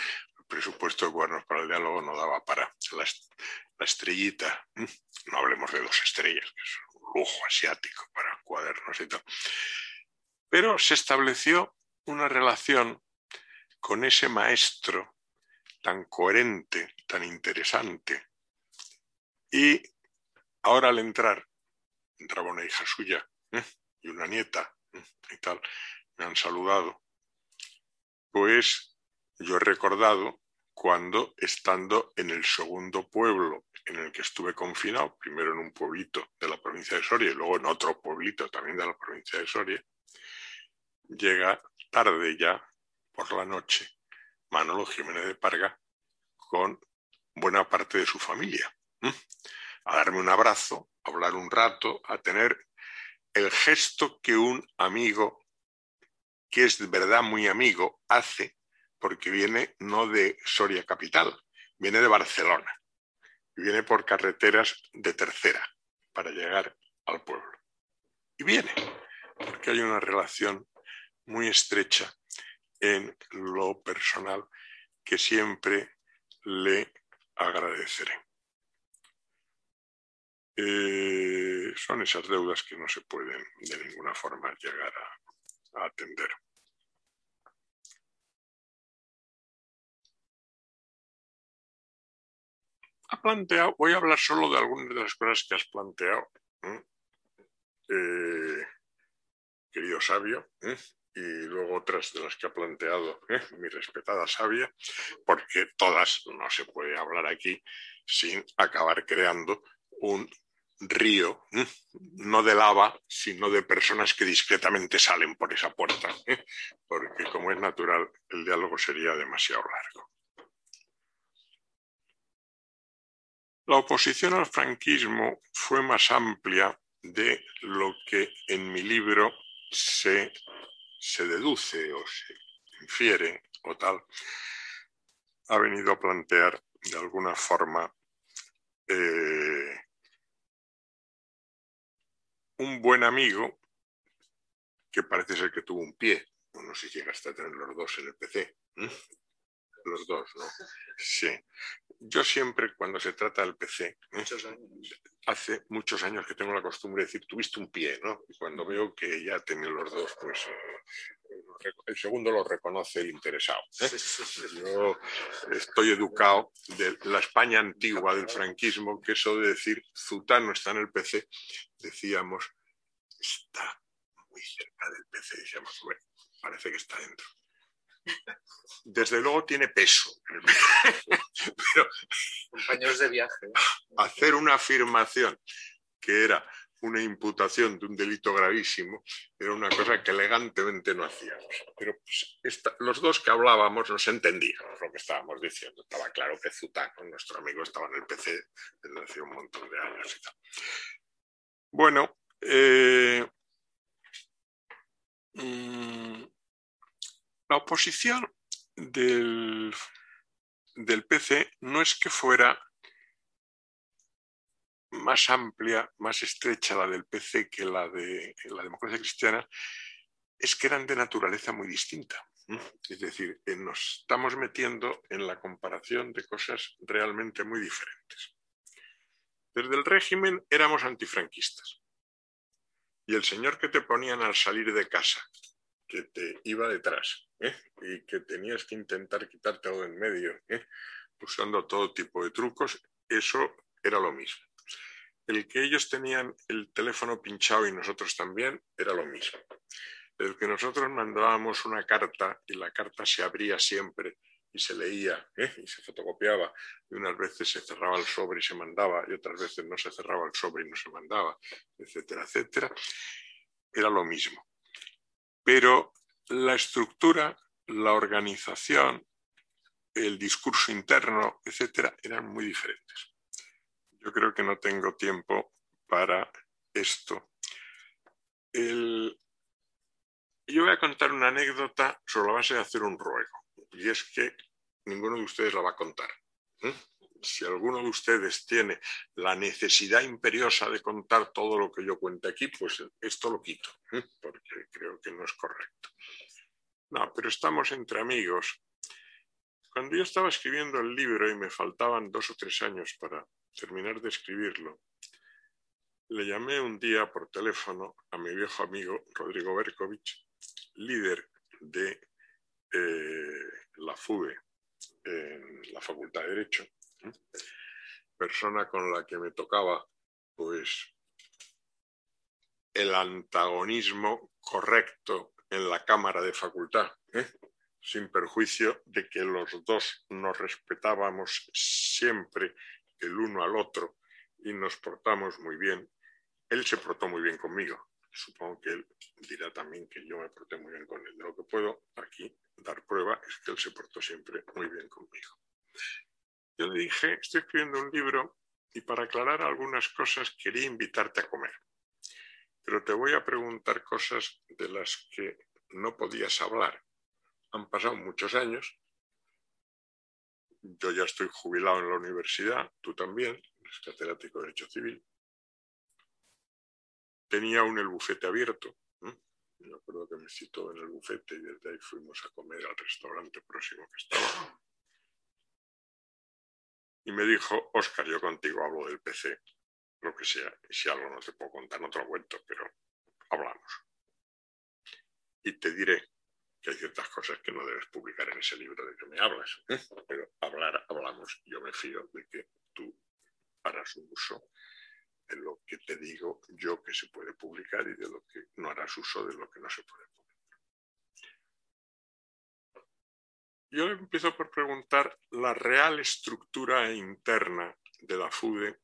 presupuesto de Cuernos para el Diálogo no daba para la, estrellita, no hablemos de dos estrellas, que es un lujo asiático para cuadernos y tal. Pero se estableció una relación con ese maestro tan coherente, tan interesante. Y ahora al entrar, entraba una hija suya y una nieta y tal, me han saludado. Pues yo he recordado cuando, estando en el segundo pueblo en el que estuve confinado, primero en un pueblito de la provincia de Soria y luego en otro pueblito también de la provincia de Soria, llega tarde ya, por la noche, Manolo Jiménez de Parga con buena parte de su familia, a darme un abrazo, a hablar un rato, a tener el gesto que un amigo, que es de verdad muy amigo, hace, porque viene no de Soria Capital, viene de Barcelona, y viene por carreteras de tercera para llegar al pueblo. Y viene, porque hay una relación muy estrecha en lo personal que siempre le agradeceré. Eh, son esas deudas que no se pueden de ninguna forma llegar a, atender. Ha planteado, voy a hablar solo de algunas de las cosas que has planteado, eh, querido sabio, y luego otras de las que ha planteado ¿eh? mi respetada sabia, porque todas no se puede hablar aquí sin acabar creando un río, no de lava, sino de personas que discretamente salen por esa puerta, ¿eh? porque como es natural, el diálogo sería demasiado largo. La oposición al franquismo fue más amplia de lo que en mi libro se se deduce o se infiere o tal, ha venido a plantear de alguna forma eh, un buen amigo que parece ser que tuvo un pie, no sé si llegaste a tener los dos en el PC, los dos, ¿no? Sí. Yo siempre, cuando se trata del PC, hace muchos años que tengo la costumbre de decir, tuviste un pie, ¿no? Y cuando veo que ya tenía los dos, pues eh, el segundo lo reconoce el interesado. ¿eh? Yo estoy educado de la España antigua del franquismo, que eso de decir, Zutano está en el PC, decíamos, está muy cerca del PC, decíamos, bueno, parece que está dentro desde luego tiene peso. Pero, Compañeros de viaje. Hacer una afirmación que era una imputación de un delito gravísimo era una cosa que elegantemente no hacíamos. Pero pues, los dos que hablábamos nos entendíamos lo que estábamos diciendo. Estaba claro que Zutano, nuestro amigo, estaba en el PC desde hace un montón de años y tal. Bueno, eh, mm, la oposición del, PC no es que fuera más amplia, más estrecha la del PC que la de la democracia cristiana, es que eran de naturaleza muy distinta. Es decir, eh, nos estamos metiendo en la comparación de cosas realmente muy diferentes. Desde el régimen éramos antifranquistas. Y el señor que te ponían al salir de casa, que te iba detrás ¿eh? y que tenías que intentar quitarte algo en medio, ¿eh? usando todo tipo de trucos, eso era lo mismo. el que ellos tenían el teléfono pinchado y nosotros también era lo mismo. El que nosotros mandábamos una carta y la carta se abría siempre y se leía ¿eh? y se fotocopiaba y unas veces se cerraba el sobre y se mandaba y otras veces no se cerraba el sobre y no se mandaba, etcétera, etcétera, era lo mismo. Pero la estructura, la organización, el discurso interno, etcétera, eran muy diferentes. Yo creo que no tengo tiempo para esto. Yo voy a contar una anécdota sobre la base de hacer un ruego, y es que ninguno de ustedes la va a contar. ¿eh? Si alguno de ustedes tiene la necesidad imperiosa de contar todo lo que yo cuente aquí, pues esto lo quito, ¿eh? porque creo que no es correcto. No, pero estamos entre amigos. Cuando yo estaba escribiendo el libro y me faltaban dos o tres años para terminar de escribirlo, le llamé un día por teléfono a mi viejo amigo Rodrigo Berkovich, líder de eh, la FUDE en la Facultad de Derecho, persona con la que me tocaba pues el antagonismo correcto en la Cámara de Facultad, ¿eh? sin perjuicio de que los dos nos respetábamos siempre el uno al otro y nos portamos muy bien. Él se portó muy bien conmigo. Supongo que él dirá también que yo me porté muy bien con él. De lo que puedo aquí dar prueba es que él se portó siempre muy bien conmigo. Yo le dije, estoy escribiendo un libro y para aclarar algunas cosas quería invitarte a comer. Pero te voy a preguntar cosas de las que no podías hablar. Han pasado muchos años. Yo ya estoy jubilado en la universidad, tú también, eres catedrático de Derecho Civil. Tenía aún el bufete abierto. Me acuerdo que me citó en el bufete y desde ahí fuimos a comer al restaurante próximo que estaba. Y me dijo, Oscar, yo contigo hablo del PC, lo que sea, y si algo no te puedo contar, no te lo cuento, pero hablamos. Y te diré que hay ciertas cosas que no debes publicar en ese libro de que me hablas, ¿eh? pero hablar, hablamos. Yo me fío de que tú harás uso de lo que te digo yo que se puede publicar y de lo que no harás uso de lo que no se puede publicar. Yo empiezo por preguntar la real estructura interna de la FUDE,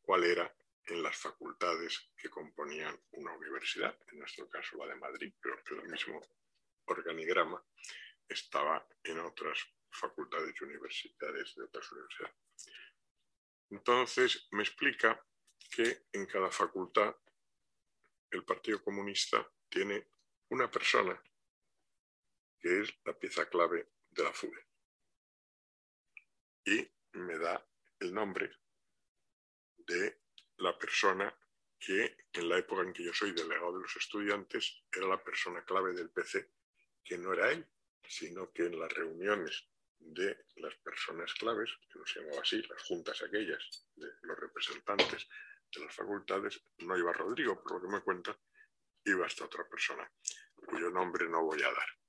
cuál era en las facultades que componían una universidad, en nuestro caso la de Madrid, pero que el mismo organigrama estaba en otras facultades y universidades de otras universidades. Entonces me explica que en cada facultad el Partido Comunista tiene una persona que es la pieza clave de la FUDE. Y me da el nombre de la persona que en la época en que yo soy delegado de los estudiantes era la persona clave del PC, que no era él, sino que en las reuniones de las personas claves, que no se llamaba así, las juntas aquellas de los representantes de las facultades, no iba Rodrigo, por lo que me cuenta, iba hasta otra persona, cuyo nombre no voy a dar.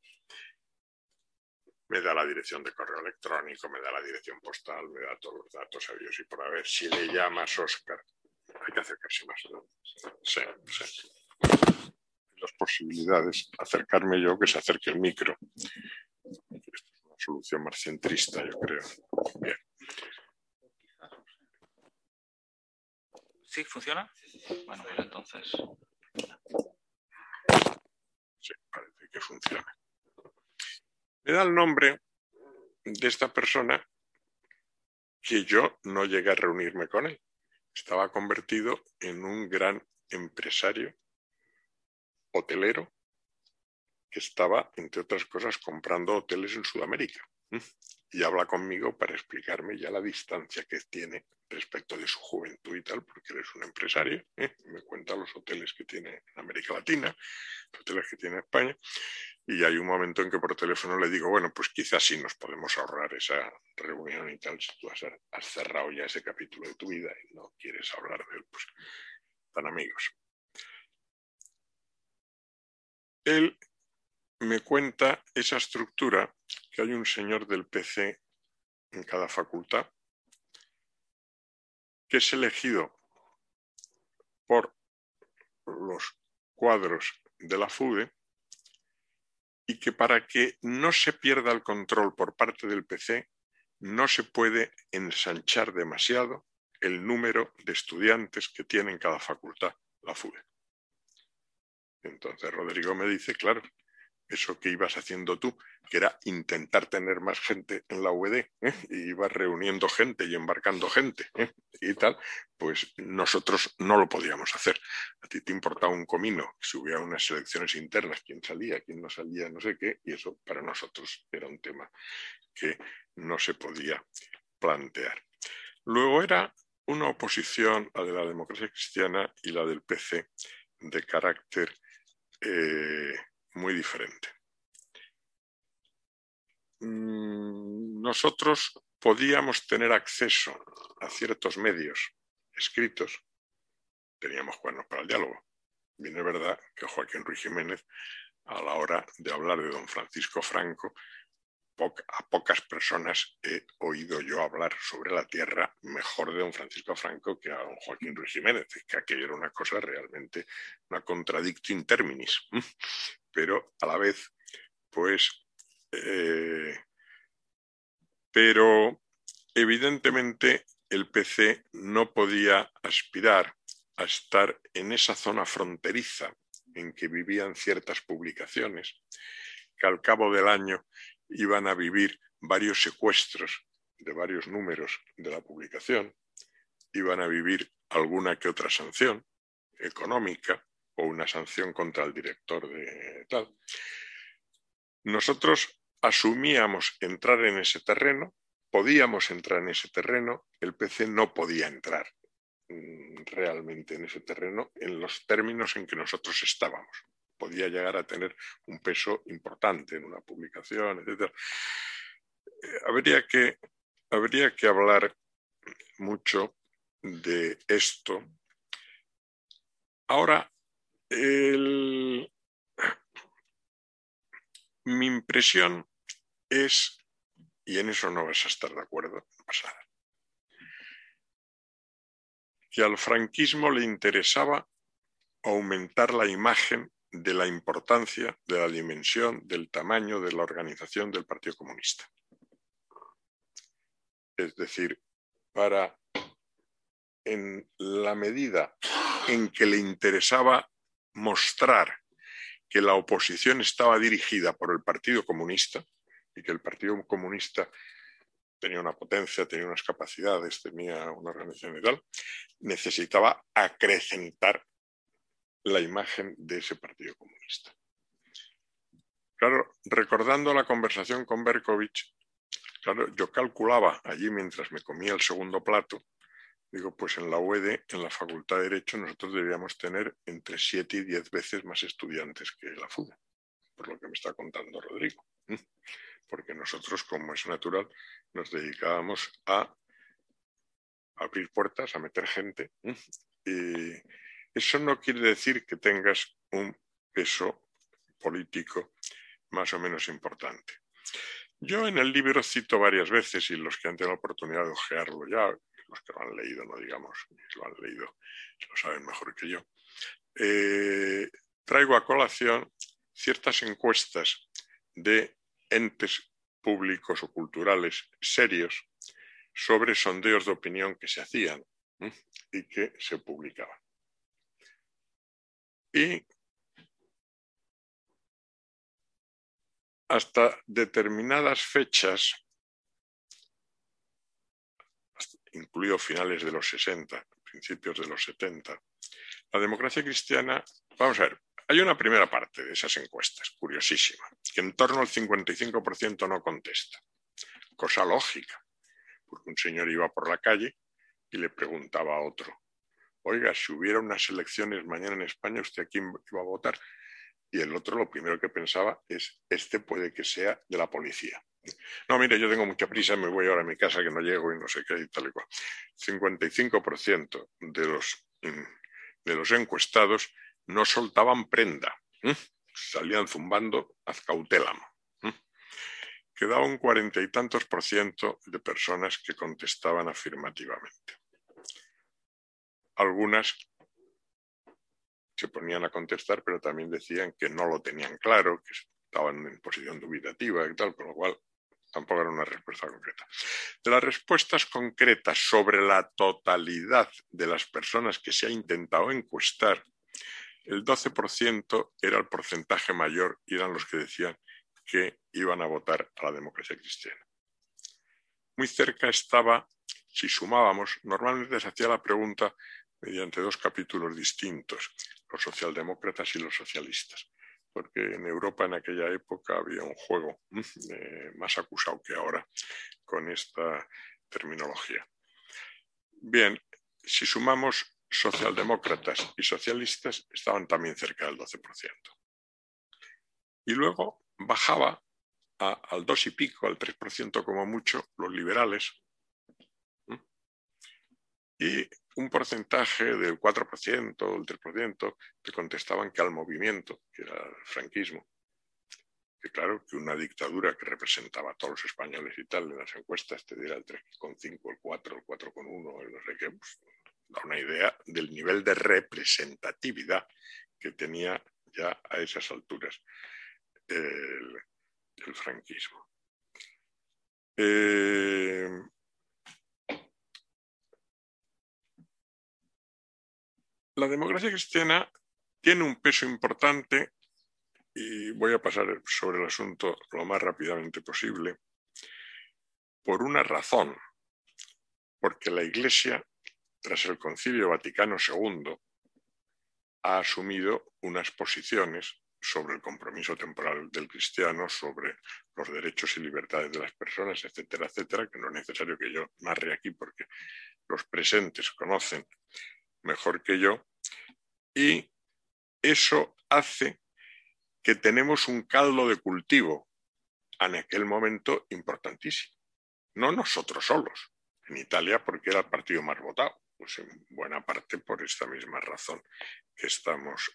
Me da la dirección de correo electrónico, me da la dirección postal, me da todos los datos a Dios y por a ver si le llamas Oscar. Hay que acercarse más, ¿no? Sí, sí. Las posibilidades, acercarme yo, que se acerque el micro. Esta es una solución más centrista, yo creo. Bien. ¿Sí? ¿Funciona? Bueno, pues entonces. Sí, parece que funciona. Me da el nombre de esta persona que yo no llegué a reunirme con él. Estaba convertido en un gran empresario hotelero que estaba, entre otras cosas, comprando hoteles en Sudamérica. Y habla conmigo para explicarme ya la distancia que tiene respecto de su juventud y tal, porque él es un empresario, ¿eh? me cuenta los hoteles que tiene en América Latina, los hoteles que tiene en España, y hay un momento en que por teléfono le digo, bueno, pues quizás sí nos podemos ahorrar esa reunión y tal, si tú has, has cerrado ya ese capítulo de tu vida y no quieres hablar de él, pues tan amigos. Él me cuenta esa estructura que hay un señor del PC en cada facultad que es elegido por los cuadros de la FUDE y que para que no se pierda el control por parte del PC no se puede ensanchar demasiado el número de estudiantes que tiene en cada facultad la FUDE. Entonces Rodrigo me dice, claro, eso que ibas haciendo tú, que era intentar tener más gente en la UED, ¿eh? y ibas reuniendo gente y embarcando gente ¿eh? y tal, pues nosotros no lo podíamos hacer. A ti te importaba un comino si hubiera unas elecciones internas, quién salía, quién no salía, no sé qué, y eso para nosotros era un tema que no se podía plantear. Luego era una oposición, la de la democracia cristiana y la del PC, de carácter eh, muy diferente. Mm, nosotros podíamos tener acceso a ciertos medios escritos, teníamos cuernos para el diálogo. Bien es verdad que Joaquín Ruiz Jiménez, a la hora de hablar de don Francisco Franco, a pocas personas he oído yo hablar sobre la tierra mejor de don Francisco Franco que a don Joaquín Ruiz Jiménez, que aquello era una cosa realmente, una contradicto in terminis. Pero a la vez, pues, eh, pero evidentemente el PC no podía aspirar a estar en esa zona fronteriza en que vivían ciertas publicaciones, que al cabo del año iban a vivir varios secuestros de varios números de la publicación, iban a vivir alguna que otra sanción económica o una sanción contra el director de tal. Nosotros asumíamos entrar en ese terreno, podíamos entrar en ese terreno, el PC no podía entrar mm, realmente en ese terreno en los términos en que nosotros estábamos podía llegar a tener un peso importante en una publicación, etc. Eh, habría, que, habría que hablar mucho de esto. Ahora, mi impresión es, y en eso no vas a estar de acuerdo, pasar, que al franquismo le interesaba aumentar la imagen de la importancia, de la dimensión, del tamaño de la organización del Partido Comunista. Es decir, para en la medida en que le interesaba mostrar que la oposición estaba dirigida por el Partido Comunista y que el Partido Comunista tenía una potencia, tenía unas capacidades, tenía una organización y tal, necesitaba acrecentar la imagen de ese Partido Comunista. Claro, recordando la conversación con Berkovich, claro, yo calculaba allí mientras me comía el segundo plato, digo, pues en la UED, en la Facultad de Derecho, nosotros deberíamos tener entre siete y diez veces más estudiantes que la FUDE, por lo que me está contando Rodrigo. Porque nosotros, como es natural, nos dedicábamos a abrir puertas, a meter gente. Y, eso no quiere decir que tengas un peso político más o menos importante. Yo en el libro cito varias veces, y los que han tenido la oportunidad de ojearlo ya, los que lo han leído, no digamos, lo han leído, lo saben mejor que yo, eh, traigo a colación ciertas encuestas de entes públicos o culturales serios sobre sondeos de opinión que se hacían y que se publicaban. Y hasta determinadas fechas, incluido finales de los 60, principios de los 70, la democracia cristiana, vamos a ver, hay una primera parte de esas encuestas, curiosísima, que en torno al 55% no contesta. Cosa lógica, porque un señor iba por la calle y le preguntaba a otro, oiga, si hubiera unas elecciones mañana en España, ¿usted a quién iba a votar? Y el otro lo primero que pensaba es, este puede que sea de la policía. No, mire, yo tengo mucha prisa, me voy ahora a mi casa que no llego y no sé qué y tal y cual. 55% de los, de los encuestados no soltaban prenda, salían zumbando az cautelam. Quedaba un cuarenta y tantos por ciento de personas que contestaban afirmativamente algunas se ponían a contestar, pero también decían que no lo tenían claro, que estaban en posición dubitativa y tal, con lo cual tampoco era una respuesta concreta. De las respuestas concretas sobre la totalidad de las personas que se ha intentado encuestar, el 12% era el porcentaje mayor y eran los que decían que iban a votar a la democracia cristiana. Muy cerca estaba, si sumábamos, normalmente se hacía la pregunta mediante dos capítulos distintos, los socialdemócratas y los socialistas porque en Europa en aquella época había un juego eh, más acusado que ahora con esta terminología. Bien, si sumamos socialdemócratas y socialistas, estaban también cerca del 12%. Y luego bajaba al 2 y pico, al 3% como mucho, los liberales. Y un porcentaje del 4% o del 3% que contestaban que al movimiento, que era el franquismo, que claro, que una dictadura que representaba a todos los españoles y tal, en las encuestas te diera el 3,5, el 4, el 4,1, el no sé qué, pues, da una idea del nivel de representatividad que tenía ya a esas alturas el, el franquismo. Eh, la democracia cristiana tiene un peso importante y voy a pasar sobre el asunto lo más rápidamente posible por una razón, porque la Iglesia, tras el Concilio Vaticano II, ha asumido unas posiciones sobre el compromiso temporal del cristiano, sobre los derechos y libertades de las personas, etcétera, etcétera, que no es necesario que yo narre aquí porque los presentes conocen mejor que yo, y eso hace que tenemos un caldo de cultivo en aquel momento importantísimo. No nosotros solos, en Italia porque era el partido más votado, pues en buena parte por esta misma razón que estamos.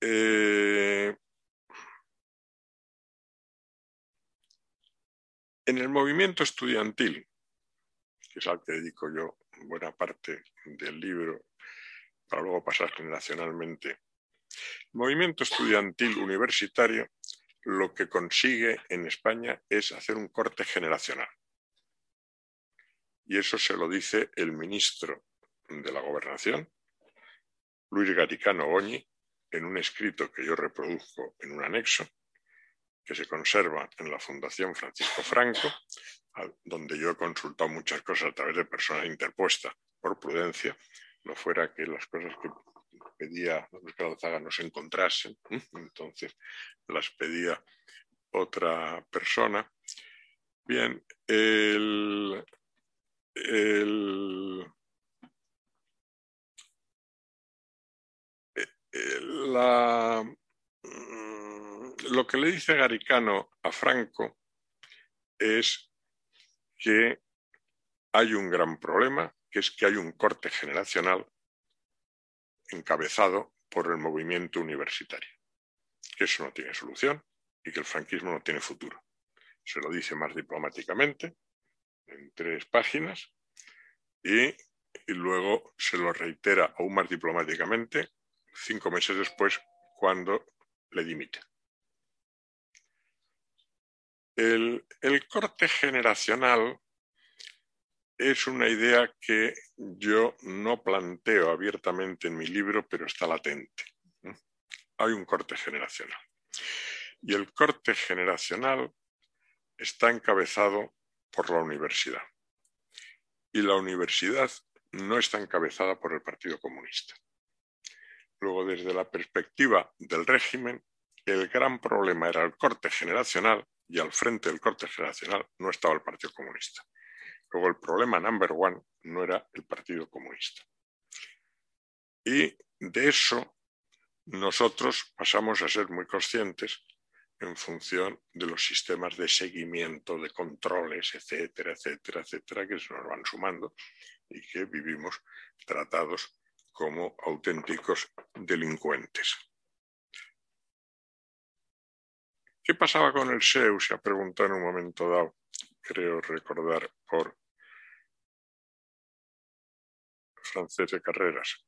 Eh, en el movimiento estudiantil, que es al que dedico yo buena parte del libro para luego pasar generacionalmente. El movimiento estudiantil universitario lo que consigue en España es hacer un corte generacional. Y eso se lo dice el ministro de la Gobernación, Luis Garicano Oñi, en un escrito que yo reproduzco en un anexo, que se conserva en la Fundación Francisco Franco, donde yo he consultado muchas cosas a través de personas interpuestas por prudencia, no fuera que las cosas que pedía Alzaga no se encontrasen, entonces las pedía otra persona. Bien, el, la, mm, lo que le dice Garicano a Franco es que hay un gran problema, que es que hay un corte generacional encabezado por el movimiento universitario, que eso no tiene solución y que el franquismo no tiene futuro. Se lo dice más diplomáticamente, en tres páginas, y, y luego se lo reitera aún más diplomáticamente cinco meses después, cuando le dimite. El, corte generacional es una idea que yo no planteo abiertamente en mi libro, pero está latente. Hay un corte generacional. Y el corte generacional está encabezado por la universidad. Y la universidad no está encabezada por el Partido Comunista. Luego, desde la perspectiva del régimen, el gran problema era el corte generacional y al frente del corte generacional no estaba el Partido Comunista. Luego el problema number one no era el Partido Comunista. Y de eso nosotros pasamos a ser muy conscientes en función de los sistemas de seguimiento, de controles, etcétera, etcétera, etcétera, que se nos van sumando y que vivimos tratados como auténticos delincuentes. ¿Qué pasaba con el SEU? Se ha preguntado en un momento dado, creo recordar, por francés de carreras.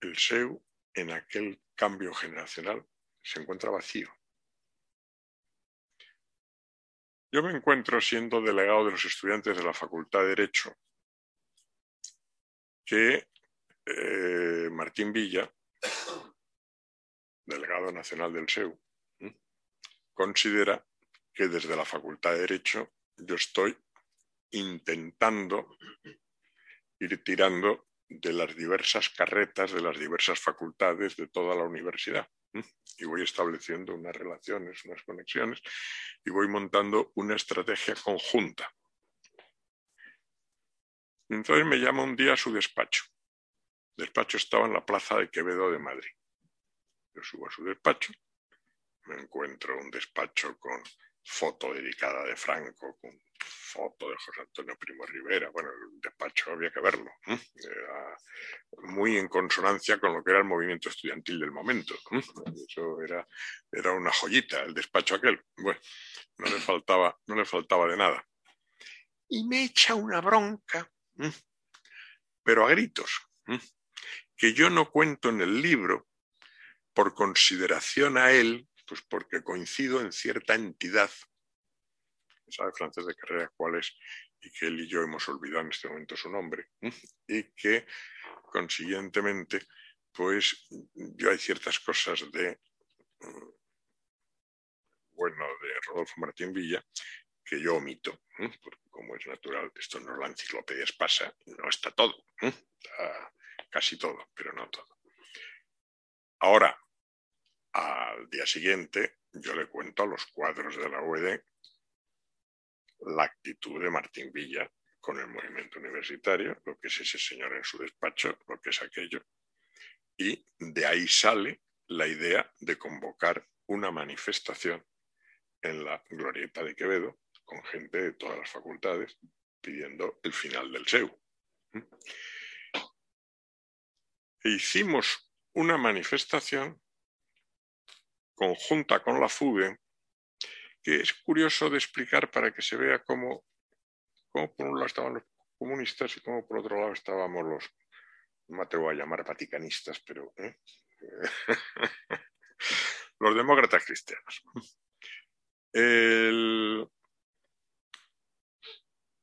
el SEU en aquel cambio generacional se encuentra vacío. Yo me encuentro siendo delegado de los estudiantes de la Facultad de Derecho que eh, Martín Villa, delegado nacional del SEU, considera que desde la Facultad de Derecho yo estoy intentando ir tirando de las diversas carretas, de las diversas facultades de toda la universidad. Y voy estableciendo unas relaciones, unas conexiones, y voy montando una estrategia conjunta. Entonces me llama un día a su despacho. El despacho estaba en la plaza de Quevedo de Madrid. Yo subo a su despacho, me encuentro un despacho con foto dedicada de Franco, con foto de José Antonio Primo Rivera. Bueno, el despacho había que verlo. Era muy en consonancia con lo que era el movimiento estudiantil del momento. Eso era, era una joyita, el despacho aquel. Bueno, no le faltaba, no le faltaba de nada. Y me echa una bronca, pero a gritos, que yo no cuento en el libro por consideración a él pues porque coincido en cierta entidad, sabe francés de carrera cuál es, y que él y yo hemos olvidado en este momento su nombre, y que consiguientemente, pues yo hay ciertas cosas de, mm, bueno, de Rodolfo Martín Villa, que yo omito, porque como es natural, esto no es la enciclopedia pasa, no está todo, está casi todo, pero no todo. Ahora, al día siguiente, yo le cuento a los cuadros de la UED la actitud de Martín Villa con el movimiento universitario, lo que es ese señor en su despacho, lo que es aquello. Y de ahí sale la idea de convocar una manifestación en la Glorieta de Quevedo con gente de todas las facultades pidiendo el final del SEU. E hicimos una manifestación conjunta con la FUDE, que es curioso de explicar para que se vea cómo, por un lado estaban los comunistas y cómo por otro lado estábamos los, no me atrevo a llamar vaticanistas, pero ¿eh? los demócratas cristianos.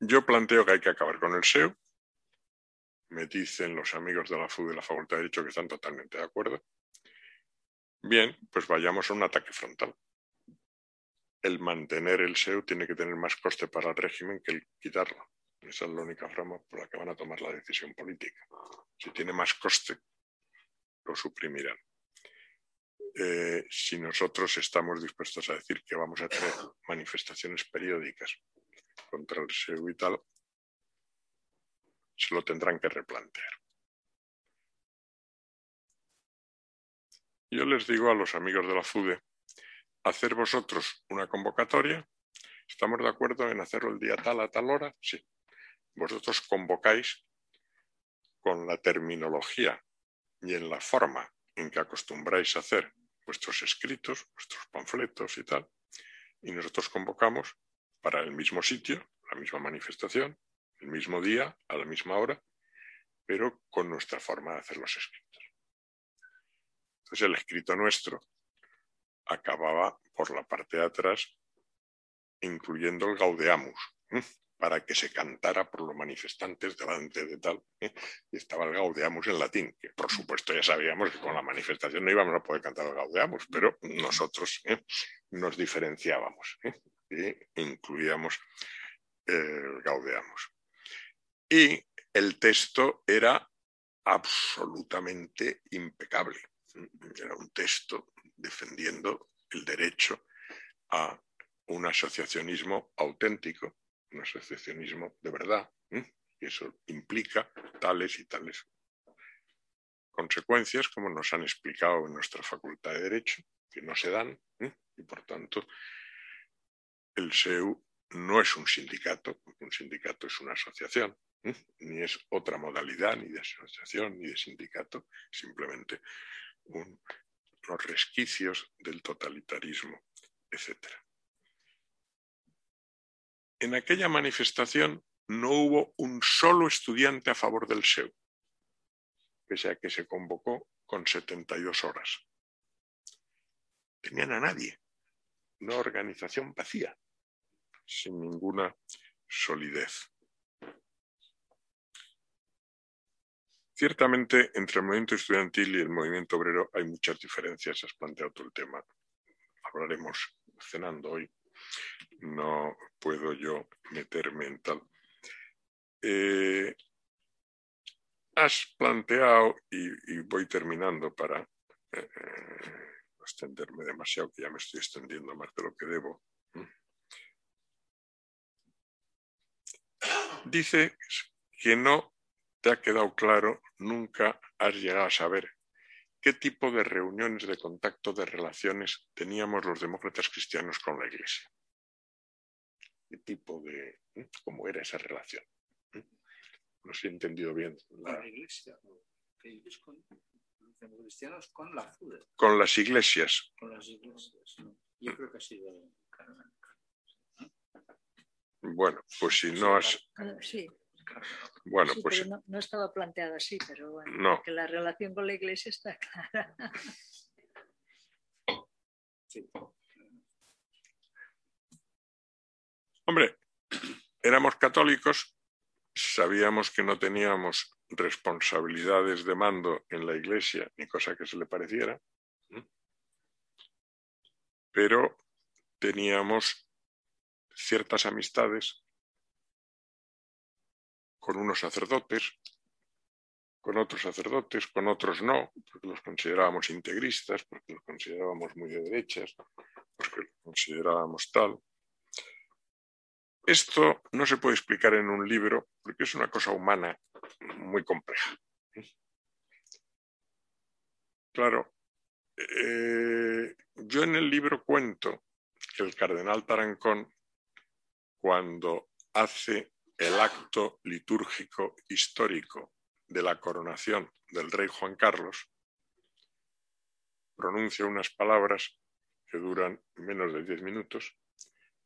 Yo planteo que hay que acabar con el SEO. Me dicen los amigos de la FUDE de la Facultad de Derecho que están totalmente de acuerdo. Bien, pues vayamos a un ataque frontal. El mantener el SEU tiene que tener más coste para el régimen que el quitarlo. Esa es la única forma por la que van a tomar la decisión política. Si tiene más coste, lo suprimirán. Eh, si nosotros estamos dispuestos a decir que vamos a tener manifestaciones periódicas contra el SEU y tal, se lo tendrán que replantear. Yo les digo a los amigos de la FUDE, hacer vosotros una convocatoria. ¿Estamos de acuerdo en hacerlo el día tal a tal hora? Sí. Vosotros convocáis con la terminología y en la forma en que acostumbráis a hacer vuestros escritos, vuestros panfletos y tal. Y nosotros convocamos para el mismo sitio, la misma manifestación, el mismo día, a la misma hora, pero con nuestra forma de hacer los escritos. Entonces el escrito nuestro acababa por la parte de atrás incluyendo el Gaudeamus, para que se cantara por los manifestantes delante de tal. Y estaba el Gaudeamus en latín, que por supuesto ya sabíamos que con la manifestación no íbamos a poder cantar el Gaudeamus, pero nosotros nos diferenciábamos y incluíamos el Gaudeamus. Y el texto era absolutamente impecable era un texto defendiendo el derecho a un asociacionismo auténtico, un asociacionismo de verdad, y eso implica tales y tales consecuencias, como nos han explicado en nuestra facultad de Derecho, que no se dan, y por tanto el SEU no es un sindicato, un sindicato es una asociación, ni es otra modalidad ni de asociación ni de sindicato, simplemente los resquicios del totalitarismo, etc. En aquella manifestación no hubo un solo estudiante a favor del SEU. pese a que se convocó con 72 horas. Tenían a nadie, una organización vacía, sin ninguna solidez. Ciertamente, entre el movimiento estudiantil y el movimiento obrero hay muchas diferencias. Has planteado todo el tema. Hablaremos cenando hoy. No puedo yo meterme en tal. Eh, has planteado, y, voy terminando para eh, no extenderme demasiado, que ya me estoy extendiendo más de lo que debo. Dice que no te ha quedado claro, nunca has llegado a saber qué tipo de reuniones de contacto, de relaciones teníamos los demócratas cristianos con la Iglesia. ¿Qué tipo de, cómo era esa relación? no sé he entendido bien. La... Con la iglesia, con, los cristianos con la Con las iglesias. Con las iglesias. Yo creo que ha sido Bueno, pues si no has. Sí. Bueno, pues. no, estaba planteado así, pero bueno, no. que la relación con la iglesia está clara. Sí. Hombre, éramos católicos sabíamos que no teníamos responsabilidades de mando en la iglesia ni cosa que se le pareciera, pero teníamos ciertas amistades con unos sacerdotes, con otros sacerdotes, con otros no, porque los considerábamos integristas, porque los considerábamos muy de derechas, porque los considerábamos tal. Esto no se puede explicar en un libro porque es una cosa humana muy compleja. Claro, eh, yo en el libro cuento que el cardenal Tarancón, cuando hace el acto litúrgico histórico de la coronación del rey Juan Carlos, pronuncia unas palabras que duran menos de diez minutos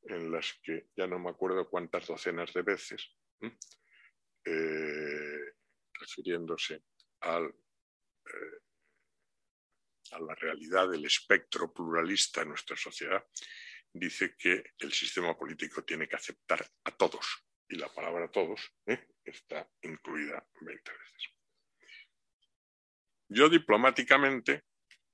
en las que ya no me acuerdo cuántas docenas de veces, eh, refiriéndose al, eh, a la realidad del espectro pluralista en nuestra sociedad, dice que el sistema político tiene que aceptar a todos y la palabra todos ¿eh? está incluida 20 veces. Yo diplomáticamente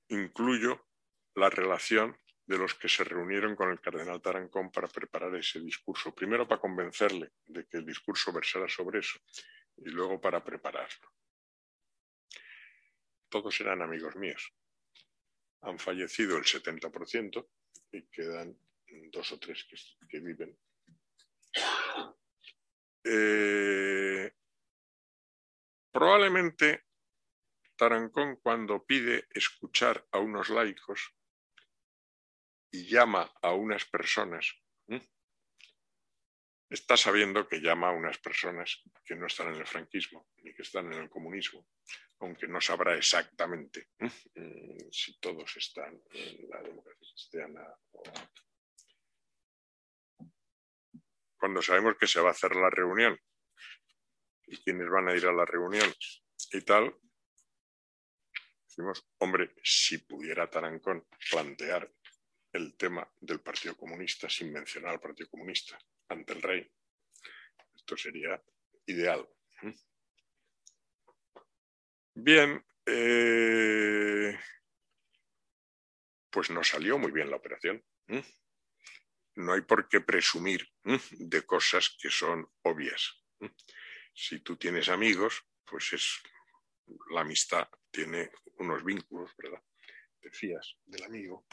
incluyo la relación de los que se reunieron con el cardenal Tarancón para preparar ese discurso. Primero para convencerle de que el discurso versara sobre eso y luego para prepararlo. Todos eran amigos míos. Han fallecido el 70% y quedan dos o tres que, viven. Eh, probablemente Tarancón cuando pide escuchar a unos laicos y llama a unas personas, está sabiendo que llama a unas personas que no están en el franquismo ni que están en el comunismo, aunque no sabrá exactamente mm, si todos están en la democracia cristiana o cuando sabemos que se va a hacer la reunión y quiénes van a ir a la reunión y tal, decimos, hombre, si pudiera Tarancón plantear el tema del Partido Comunista sin mencionar al Partido Comunista ante el rey. Esto sería ideal. Bien, eh, pues no salió muy bien la operación. No hay por qué presumir de cosas que son obvias. Si tú tienes amigos, pues es la amistad tiene unos vínculos, ¿verdad? Te fías del amigo.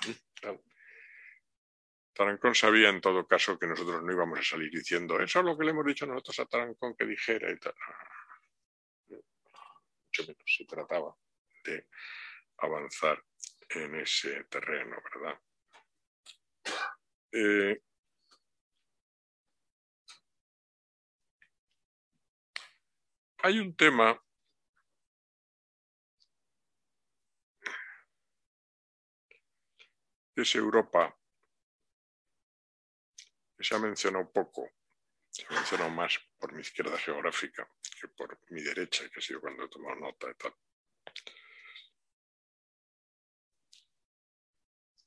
Tarancón sabía en todo caso que nosotros no íbamos a salir diciendo eso es lo que le hemos dicho nosotros a Tarancón que dijera y tal. Mucho menos se trataba de avanzar en ese terreno, ¿verdad? Eh, hay un tema que es Europa se ha mencionado poco, se ha mencionado más por mi izquierda geográfica que por mi derecha, que ha sido cuando he tomado nota y tal.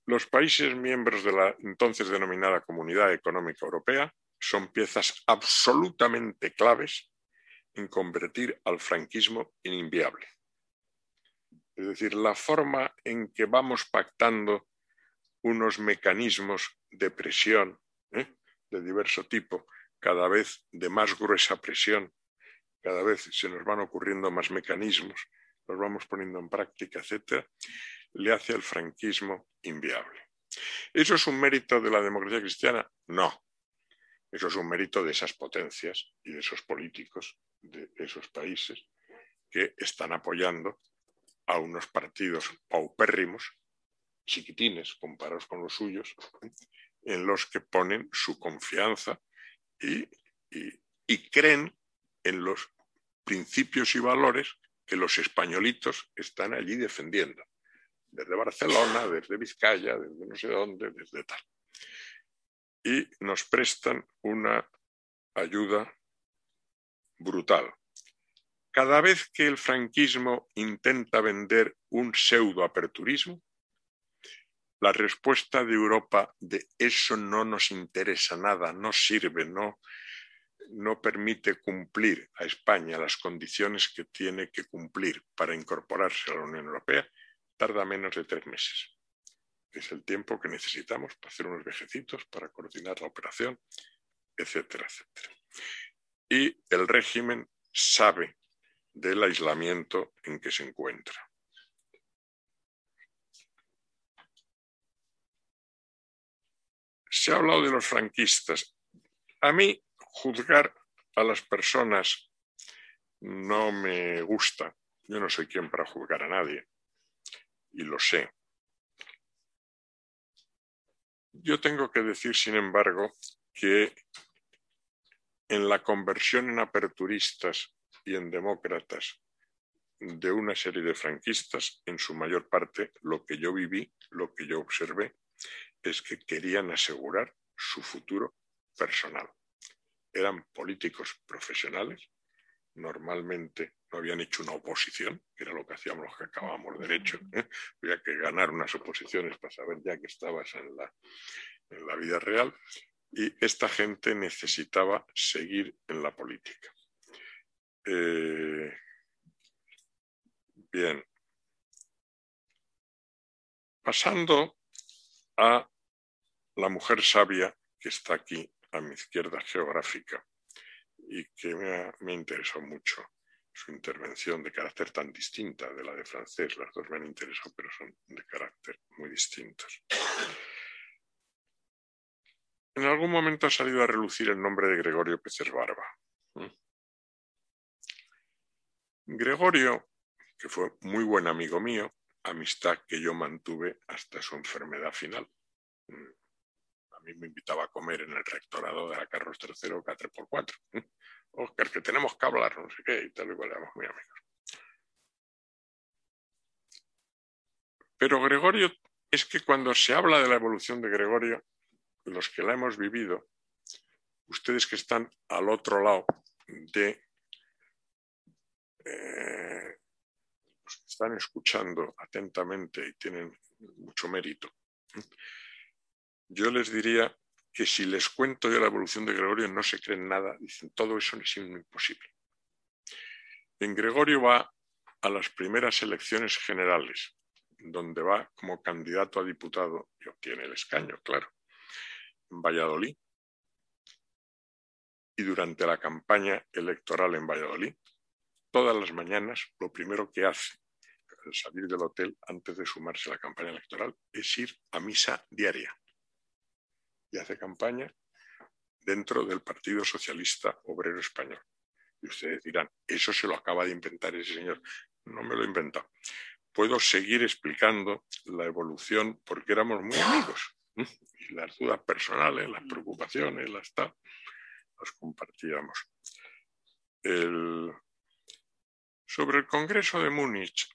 Los países miembros de la entonces denominada Comunidad Económica Europea son piezas absolutamente claves en convertir al franquismo en inviable. Es decir, la forma en que vamos pactando unos mecanismos de presión ¿eh? de diverso tipo, cada vez de más gruesa presión, cada vez se nos van ocurriendo más mecanismos, los vamos poniendo en práctica, etcétera, le hace al franquismo inviable. ¿Eso es un mérito de la democracia cristiana? No. Eso es un mérito de esas potencias y de esos políticos de esos países que están apoyando a unos partidos paupérrimos, chiquitines comparados con los suyos, en los que ponen su confianza y, y creen en los principios y valores que los españolitos están allí defendiendo desde Barcelona, desde Vizcaya, desde no sé dónde, desde tal. Y nos prestan una ayuda brutal. Cada vez que el franquismo intenta vender un pseudo-aperturismo, la respuesta de Europa de eso no nos interesa nada, no sirve, no, no permite cumplir a España las condiciones que tiene que cumplir para incorporarse a la Unión Europea, tarda menos de tres meses. Es el tiempo que necesitamos para hacer unos vejecitos, para coordinar la operación, etcétera, etcétera. Y el régimen sabe del aislamiento en que se encuentra. Se ha hablado de los franquistas. A mí juzgar a las personas no me gusta. Yo no soy quien para juzgar a nadie y lo sé. Yo tengo que decir, sin embargo, que en la conversión en aperturistas y en demócratas de una serie de franquistas, en su mayor parte lo que yo viví, lo que yo observé, es que querían asegurar su futuro personal. Eran políticos profesionales, normalmente no habían hecho una oposición, que era lo que hacíamos los que acabábamos derecho. ¿eh? Había que ganar unas oposiciones para saber ya que estabas en la, en la vida real. Y esta gente necesitaba seguir en la política. Eh, bien. Pasando a la mujer sabia que está aquí a mi izquierda geográfica y que me ha, me interesado mucho su intervención de carácter tan distinta de la de francés. Las dos me han interesado, pero son de carácter muy distintos. En algún momento ha salido a relucir el nombre de Gregorio Peces Barba. ¿Mm? Gregorio, que fue muy buen amigo mío, amistad que yo mantuve hasta su enfermedad final. ¿Mm? A mí me invitaba a comer en el rectorado de la Carlos III, K3x4. Oscar, que tenemos que hablar, no sé qué, y tal y cual, muy amigos. Pero Gregorio, es que cuando se habla de la evolución de Gregorio, los que la hemos vivido, ustedes que están al otro lado de eh, están escuchando atentamente y tienen mucho mérito, yo les diría que si les cuento yo la evolución de Gregorio no se creen nada, dicen todo eso es imposible. En Gregorio va a las primeras elecciones generales, donde va como candidato a diputado y obtiene el escaño, claro, en Valladolid. Y durante la campaña electoral en Valladolid, todas las mañanas lo primero que hace al salir del hotel antes de sumarse a la campaña electoral es ir a misa diaria y hace campaña dentro del Partido Socialista Obrero Español. Y ustedes dirán, eso se lo acaba de inventar ese señor. No me lo he inventado. Puedo seguir explicando la evolución porque éramos muy amigos. Y las dudas personales, las preocupaciones, las tal, las compartíamos. Sobre el Congreso de Múnich,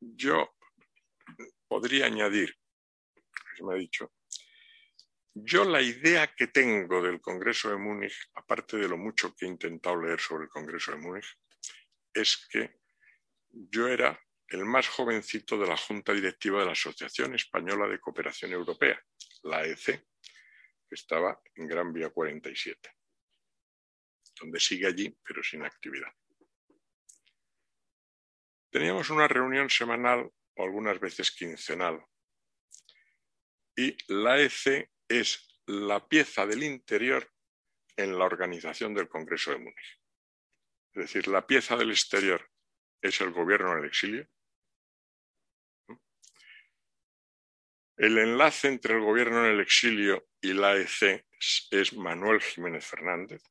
yo podría añadir me ha dicho. Yo la idea que tengo del Congreso de Múnich, aparte de lo mucho que he intentado leer sobre el Congreso de Múnich, es que yo era el más jovencito de la Junta Directiva de la Asociación Española de Cooperación Europea, la AEC, que estaba en Gran Vía 47, donde sigue allí, pero sin actividad. Teníamos una reunión semanal o algunas veces quincenal y la AEC es la pieza del interior en la organización del Congreso de Múnich. Es decir, la pieza del exterior es el gobierno en el exilio. El enlace entre el gobierno en el exilio y la AEC es Manuel Jiménez Fernández,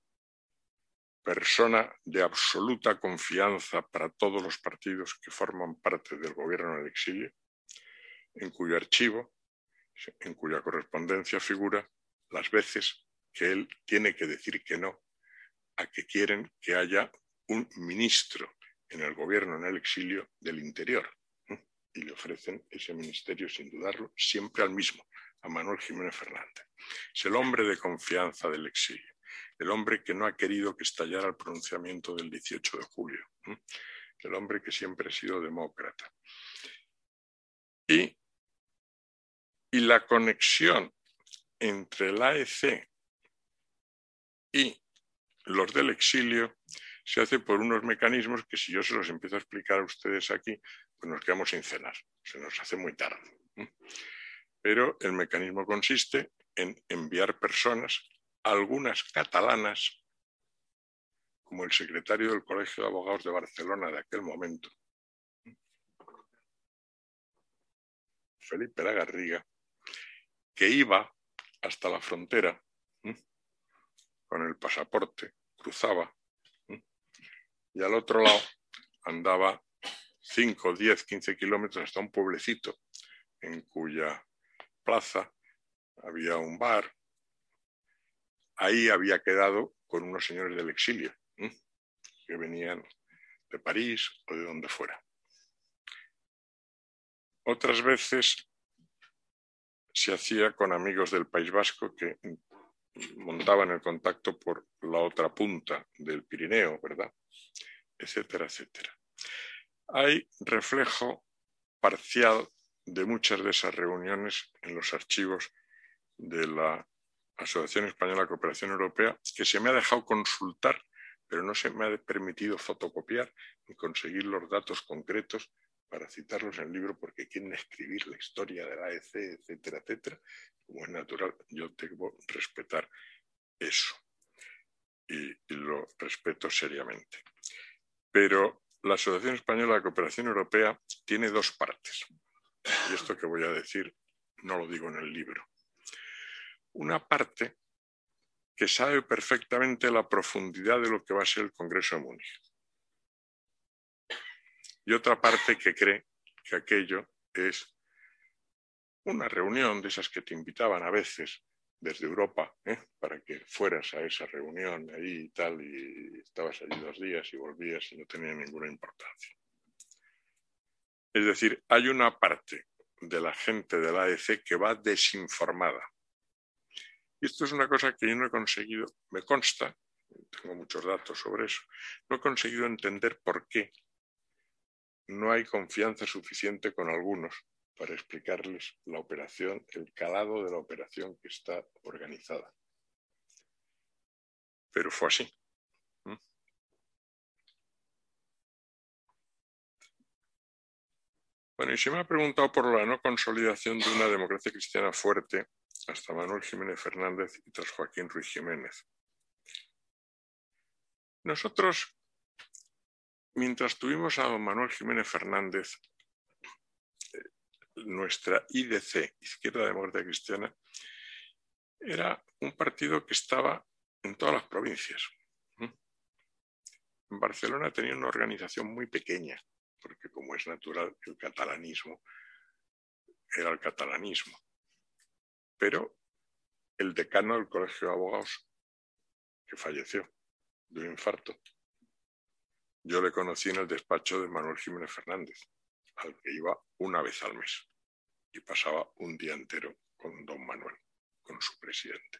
persona de absoluta confianza para todos los partidos que forman parte del gobierno en el exilio, en cuyo archivo, en cuya correspondencia figura las veces que él tiene que decir que no a que quieren que haya un ministro en el gobierno en el exilio del interior. Y le ofrecen ese ministerio, sin dudarlo, siempre al mismo, a Manuel Jiménez Fernández. Es el hombre de confianza del exilio, el hombre que no ha querido que estallara el pronunciamiento del 18 de julio, el hombre que siempre ha sido demócrata. Y, y la conexión entre el AEC y los del exilio se hace por unos mecanismos que si yo se los empiezo a explicar a ustedes aquí, pues nos quedamos sin cenar, se nos hace muy tarde. Pero el mecanismo consiste en enviar personas, algunas catalanas, como el secretario del Colegio de Abogados de Barcelona de aquel momento, Felipe Lagarriga, que iba hasta la frontera con el pasaporte, cruzaba y al otro lado andaba 5, 10, 15 kilómetros hasta un pueblecito en cuya plaza había un bar. Ahí había quedado con unos señores del exilio que venían de París o de donde fuera. Otras veces se hacía con amigos del País Vasco que montaban el contacto por la otra punta del Pirineo, ¿verdad? Etcétera, etcétera. Hay reflejo parcial de muchas de esas reuniones en los archivos de la Asociación Española de Cooperación Europea que se me ha dejado consultar, pero no se me ha permitido fotocopiar ni conseguir los datos concretos para citarlos en el libro porque quieren escribir la historia de la AEC, etcétera, etcétera. Como es natural, yo debo respetar eso y, y lo respeto seriamente. Pero la Asociación Española de Cooperación Europea tiene dos partes. Y esto que voy a decir no lo digo en el libro. Una parte que sabe perfectamente la profundidad de lo que va a ser el Congreso de Múnich y otra parte que cree que aquello es una reunión de esas que te invitaban a veces desde Europa ¿eh? para que fueras a esa reunión ahí y tal, y estabas allí dos días y volvías y no tenía ninguna importancia. Es decir, hay una parte de la gente de la AEC que va desinformada. Y esto es una cosa que yo no he conseguido, me consta, tengo muchos datos sobre eso, no he conseguido entender por qué no hay confianza suficiente con algunos para explicarles la operación, el calado de la operación que está organizada. Pero fue así. ¿Mm? Bueno, y se me ha preguntado por la no consolidación de una democracia cristiana fuerte hasta Manuel Jiménez Fernández y tras Joaquín Ruiz Jiménez. Nosotros Mientras tuvimos a don Manuel Jiménez Fernández, eh, nuestra IDC, Izquierda Democrática Cristiana, era un partido que estaba en todas las provincias. En Barcelona tenía una organización muy pequeña, porque como es natural, el catalanismo era el catalanismo. Pero el decano del Colegio de Abogados, que falleció de un infarto, yo le conocí en el despacho de Manuel Jiménez Fernández, al que iba una vez al mes y pasaba un día entero con don Manuel, con su presidente.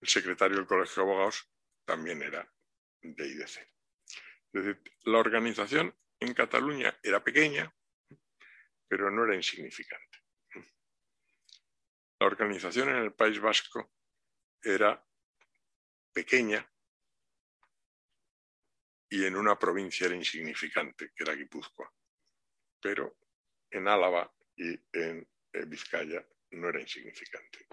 El secretario del Colegio de Abogados también era de IDC. Es decir, la organización en Cataluña era pequeña, pero no era insignificante. La organización en el País Vasco era pequeña y en una provincia era insignificante, que era Guipúzcoa. Pero en Álava y en eh, Vizcaya no era insignificante.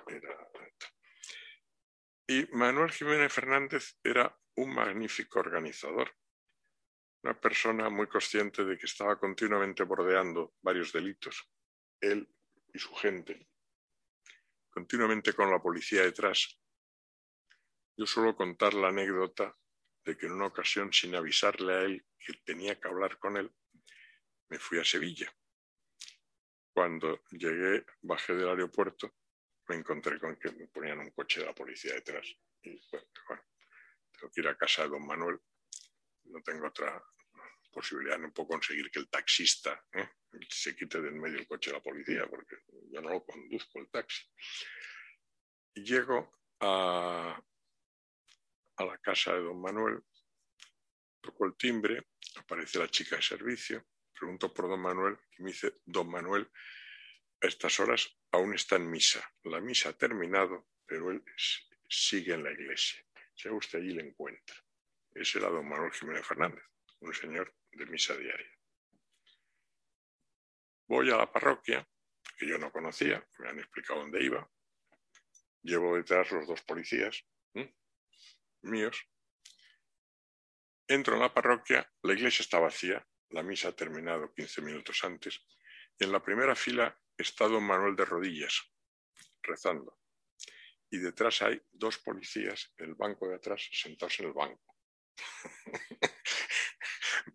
Y Manuel Jiménez Fernández era un magnífico organizador, una persona muy consciente de que estaba continuamente bordeando varios delitos, él y su gente, continuamente con la policía detrás. Yo suelo contar la anécdota de que en una ocasión, sin avisarle a él que tenía que hablar con él, me fui a Sevilla. Cuando llegué, bajé del aeropuerto, me encontré con que me ponían un coche de la policía detrás. Y bueno, tengo que ir a casa de don Manuel, no tengo otra posibilidad, no puedo conseguir que el taxista ¿eh? se quite del medio el coche de la policía, porque yo no lo conduzco el taxi. Y llego a, a la casa de don Manuel, toco el timbre, aparece la chica de servicio, pregunto por don Manuel y me dice, don Manuel, a estas horas aún está en misa. La misa ha terminado, pero él sigue en la iglesia. Si usted allí le encuentra. Ese era don Manuel Jiménez Fernández, un señor de misa diaria. Voy a la parroquia, que yo no conocía, me han explicado dónde iba. Llevo detrás los dos policías míos. Entro en la parroquia, la iglesia está vacía, la misa ha terminado 15 minutos antes, y en la primera fila está don Manuel de rodillas, rezando. Y detrás hay dos policías el banco de atrás, sentados en el banco,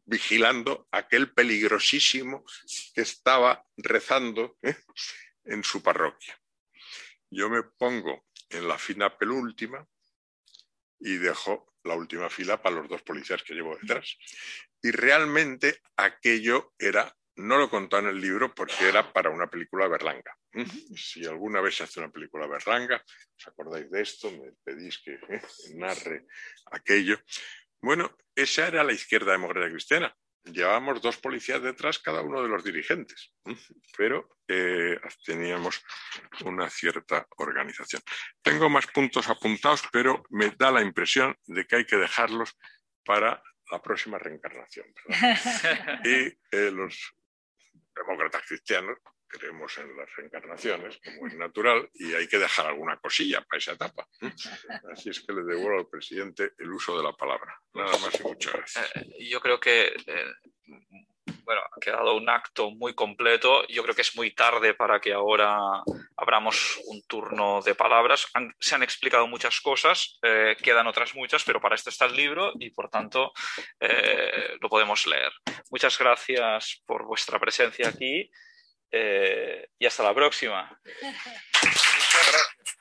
vigilando aquel peligrosísimo que estaba rezando ¿eh? en su parroquia. Yo me pongo en la fila penúltima y dejo la última fila para los dos policías que llevo detrás. Y realmente aquello era, no lo contado en el libro porque era para una película berlanga. Si alguna vez se hace una película berlanga, os acordáis de esto, me pedís que ¿eh? narre aquello. Bueno, esa era la izquierda democrática cristiana llevábamos dos policías detrás cada uno de los dirigentes, pero eh, teníamos una cierta organización. Tengo más puntos apuntados, pero me da la impresión de que hay que dejarlos para la próxima reencarnación. y eh, los demócratas cristianos creemos en las reencarnaciones, como es natural, y hay que dejar alguna cosilla para esa etapa. Así es que le devuelvo al presidente el uso de la palabra. Nada más y muchas gracias. Eh, yo creo que eh, bueno, ha quedado un acto muy completo. Yo creo que es muy tarde para que ahora abramos un turno de palabras. se han explicado muchas cosas, eh, quedan otras muchas, pero para esto está el libro y por tanto lo podemos leer. Muchas gracias por vuestra presencia aquí. Eh, y hasta la próxima. Muchas gracias.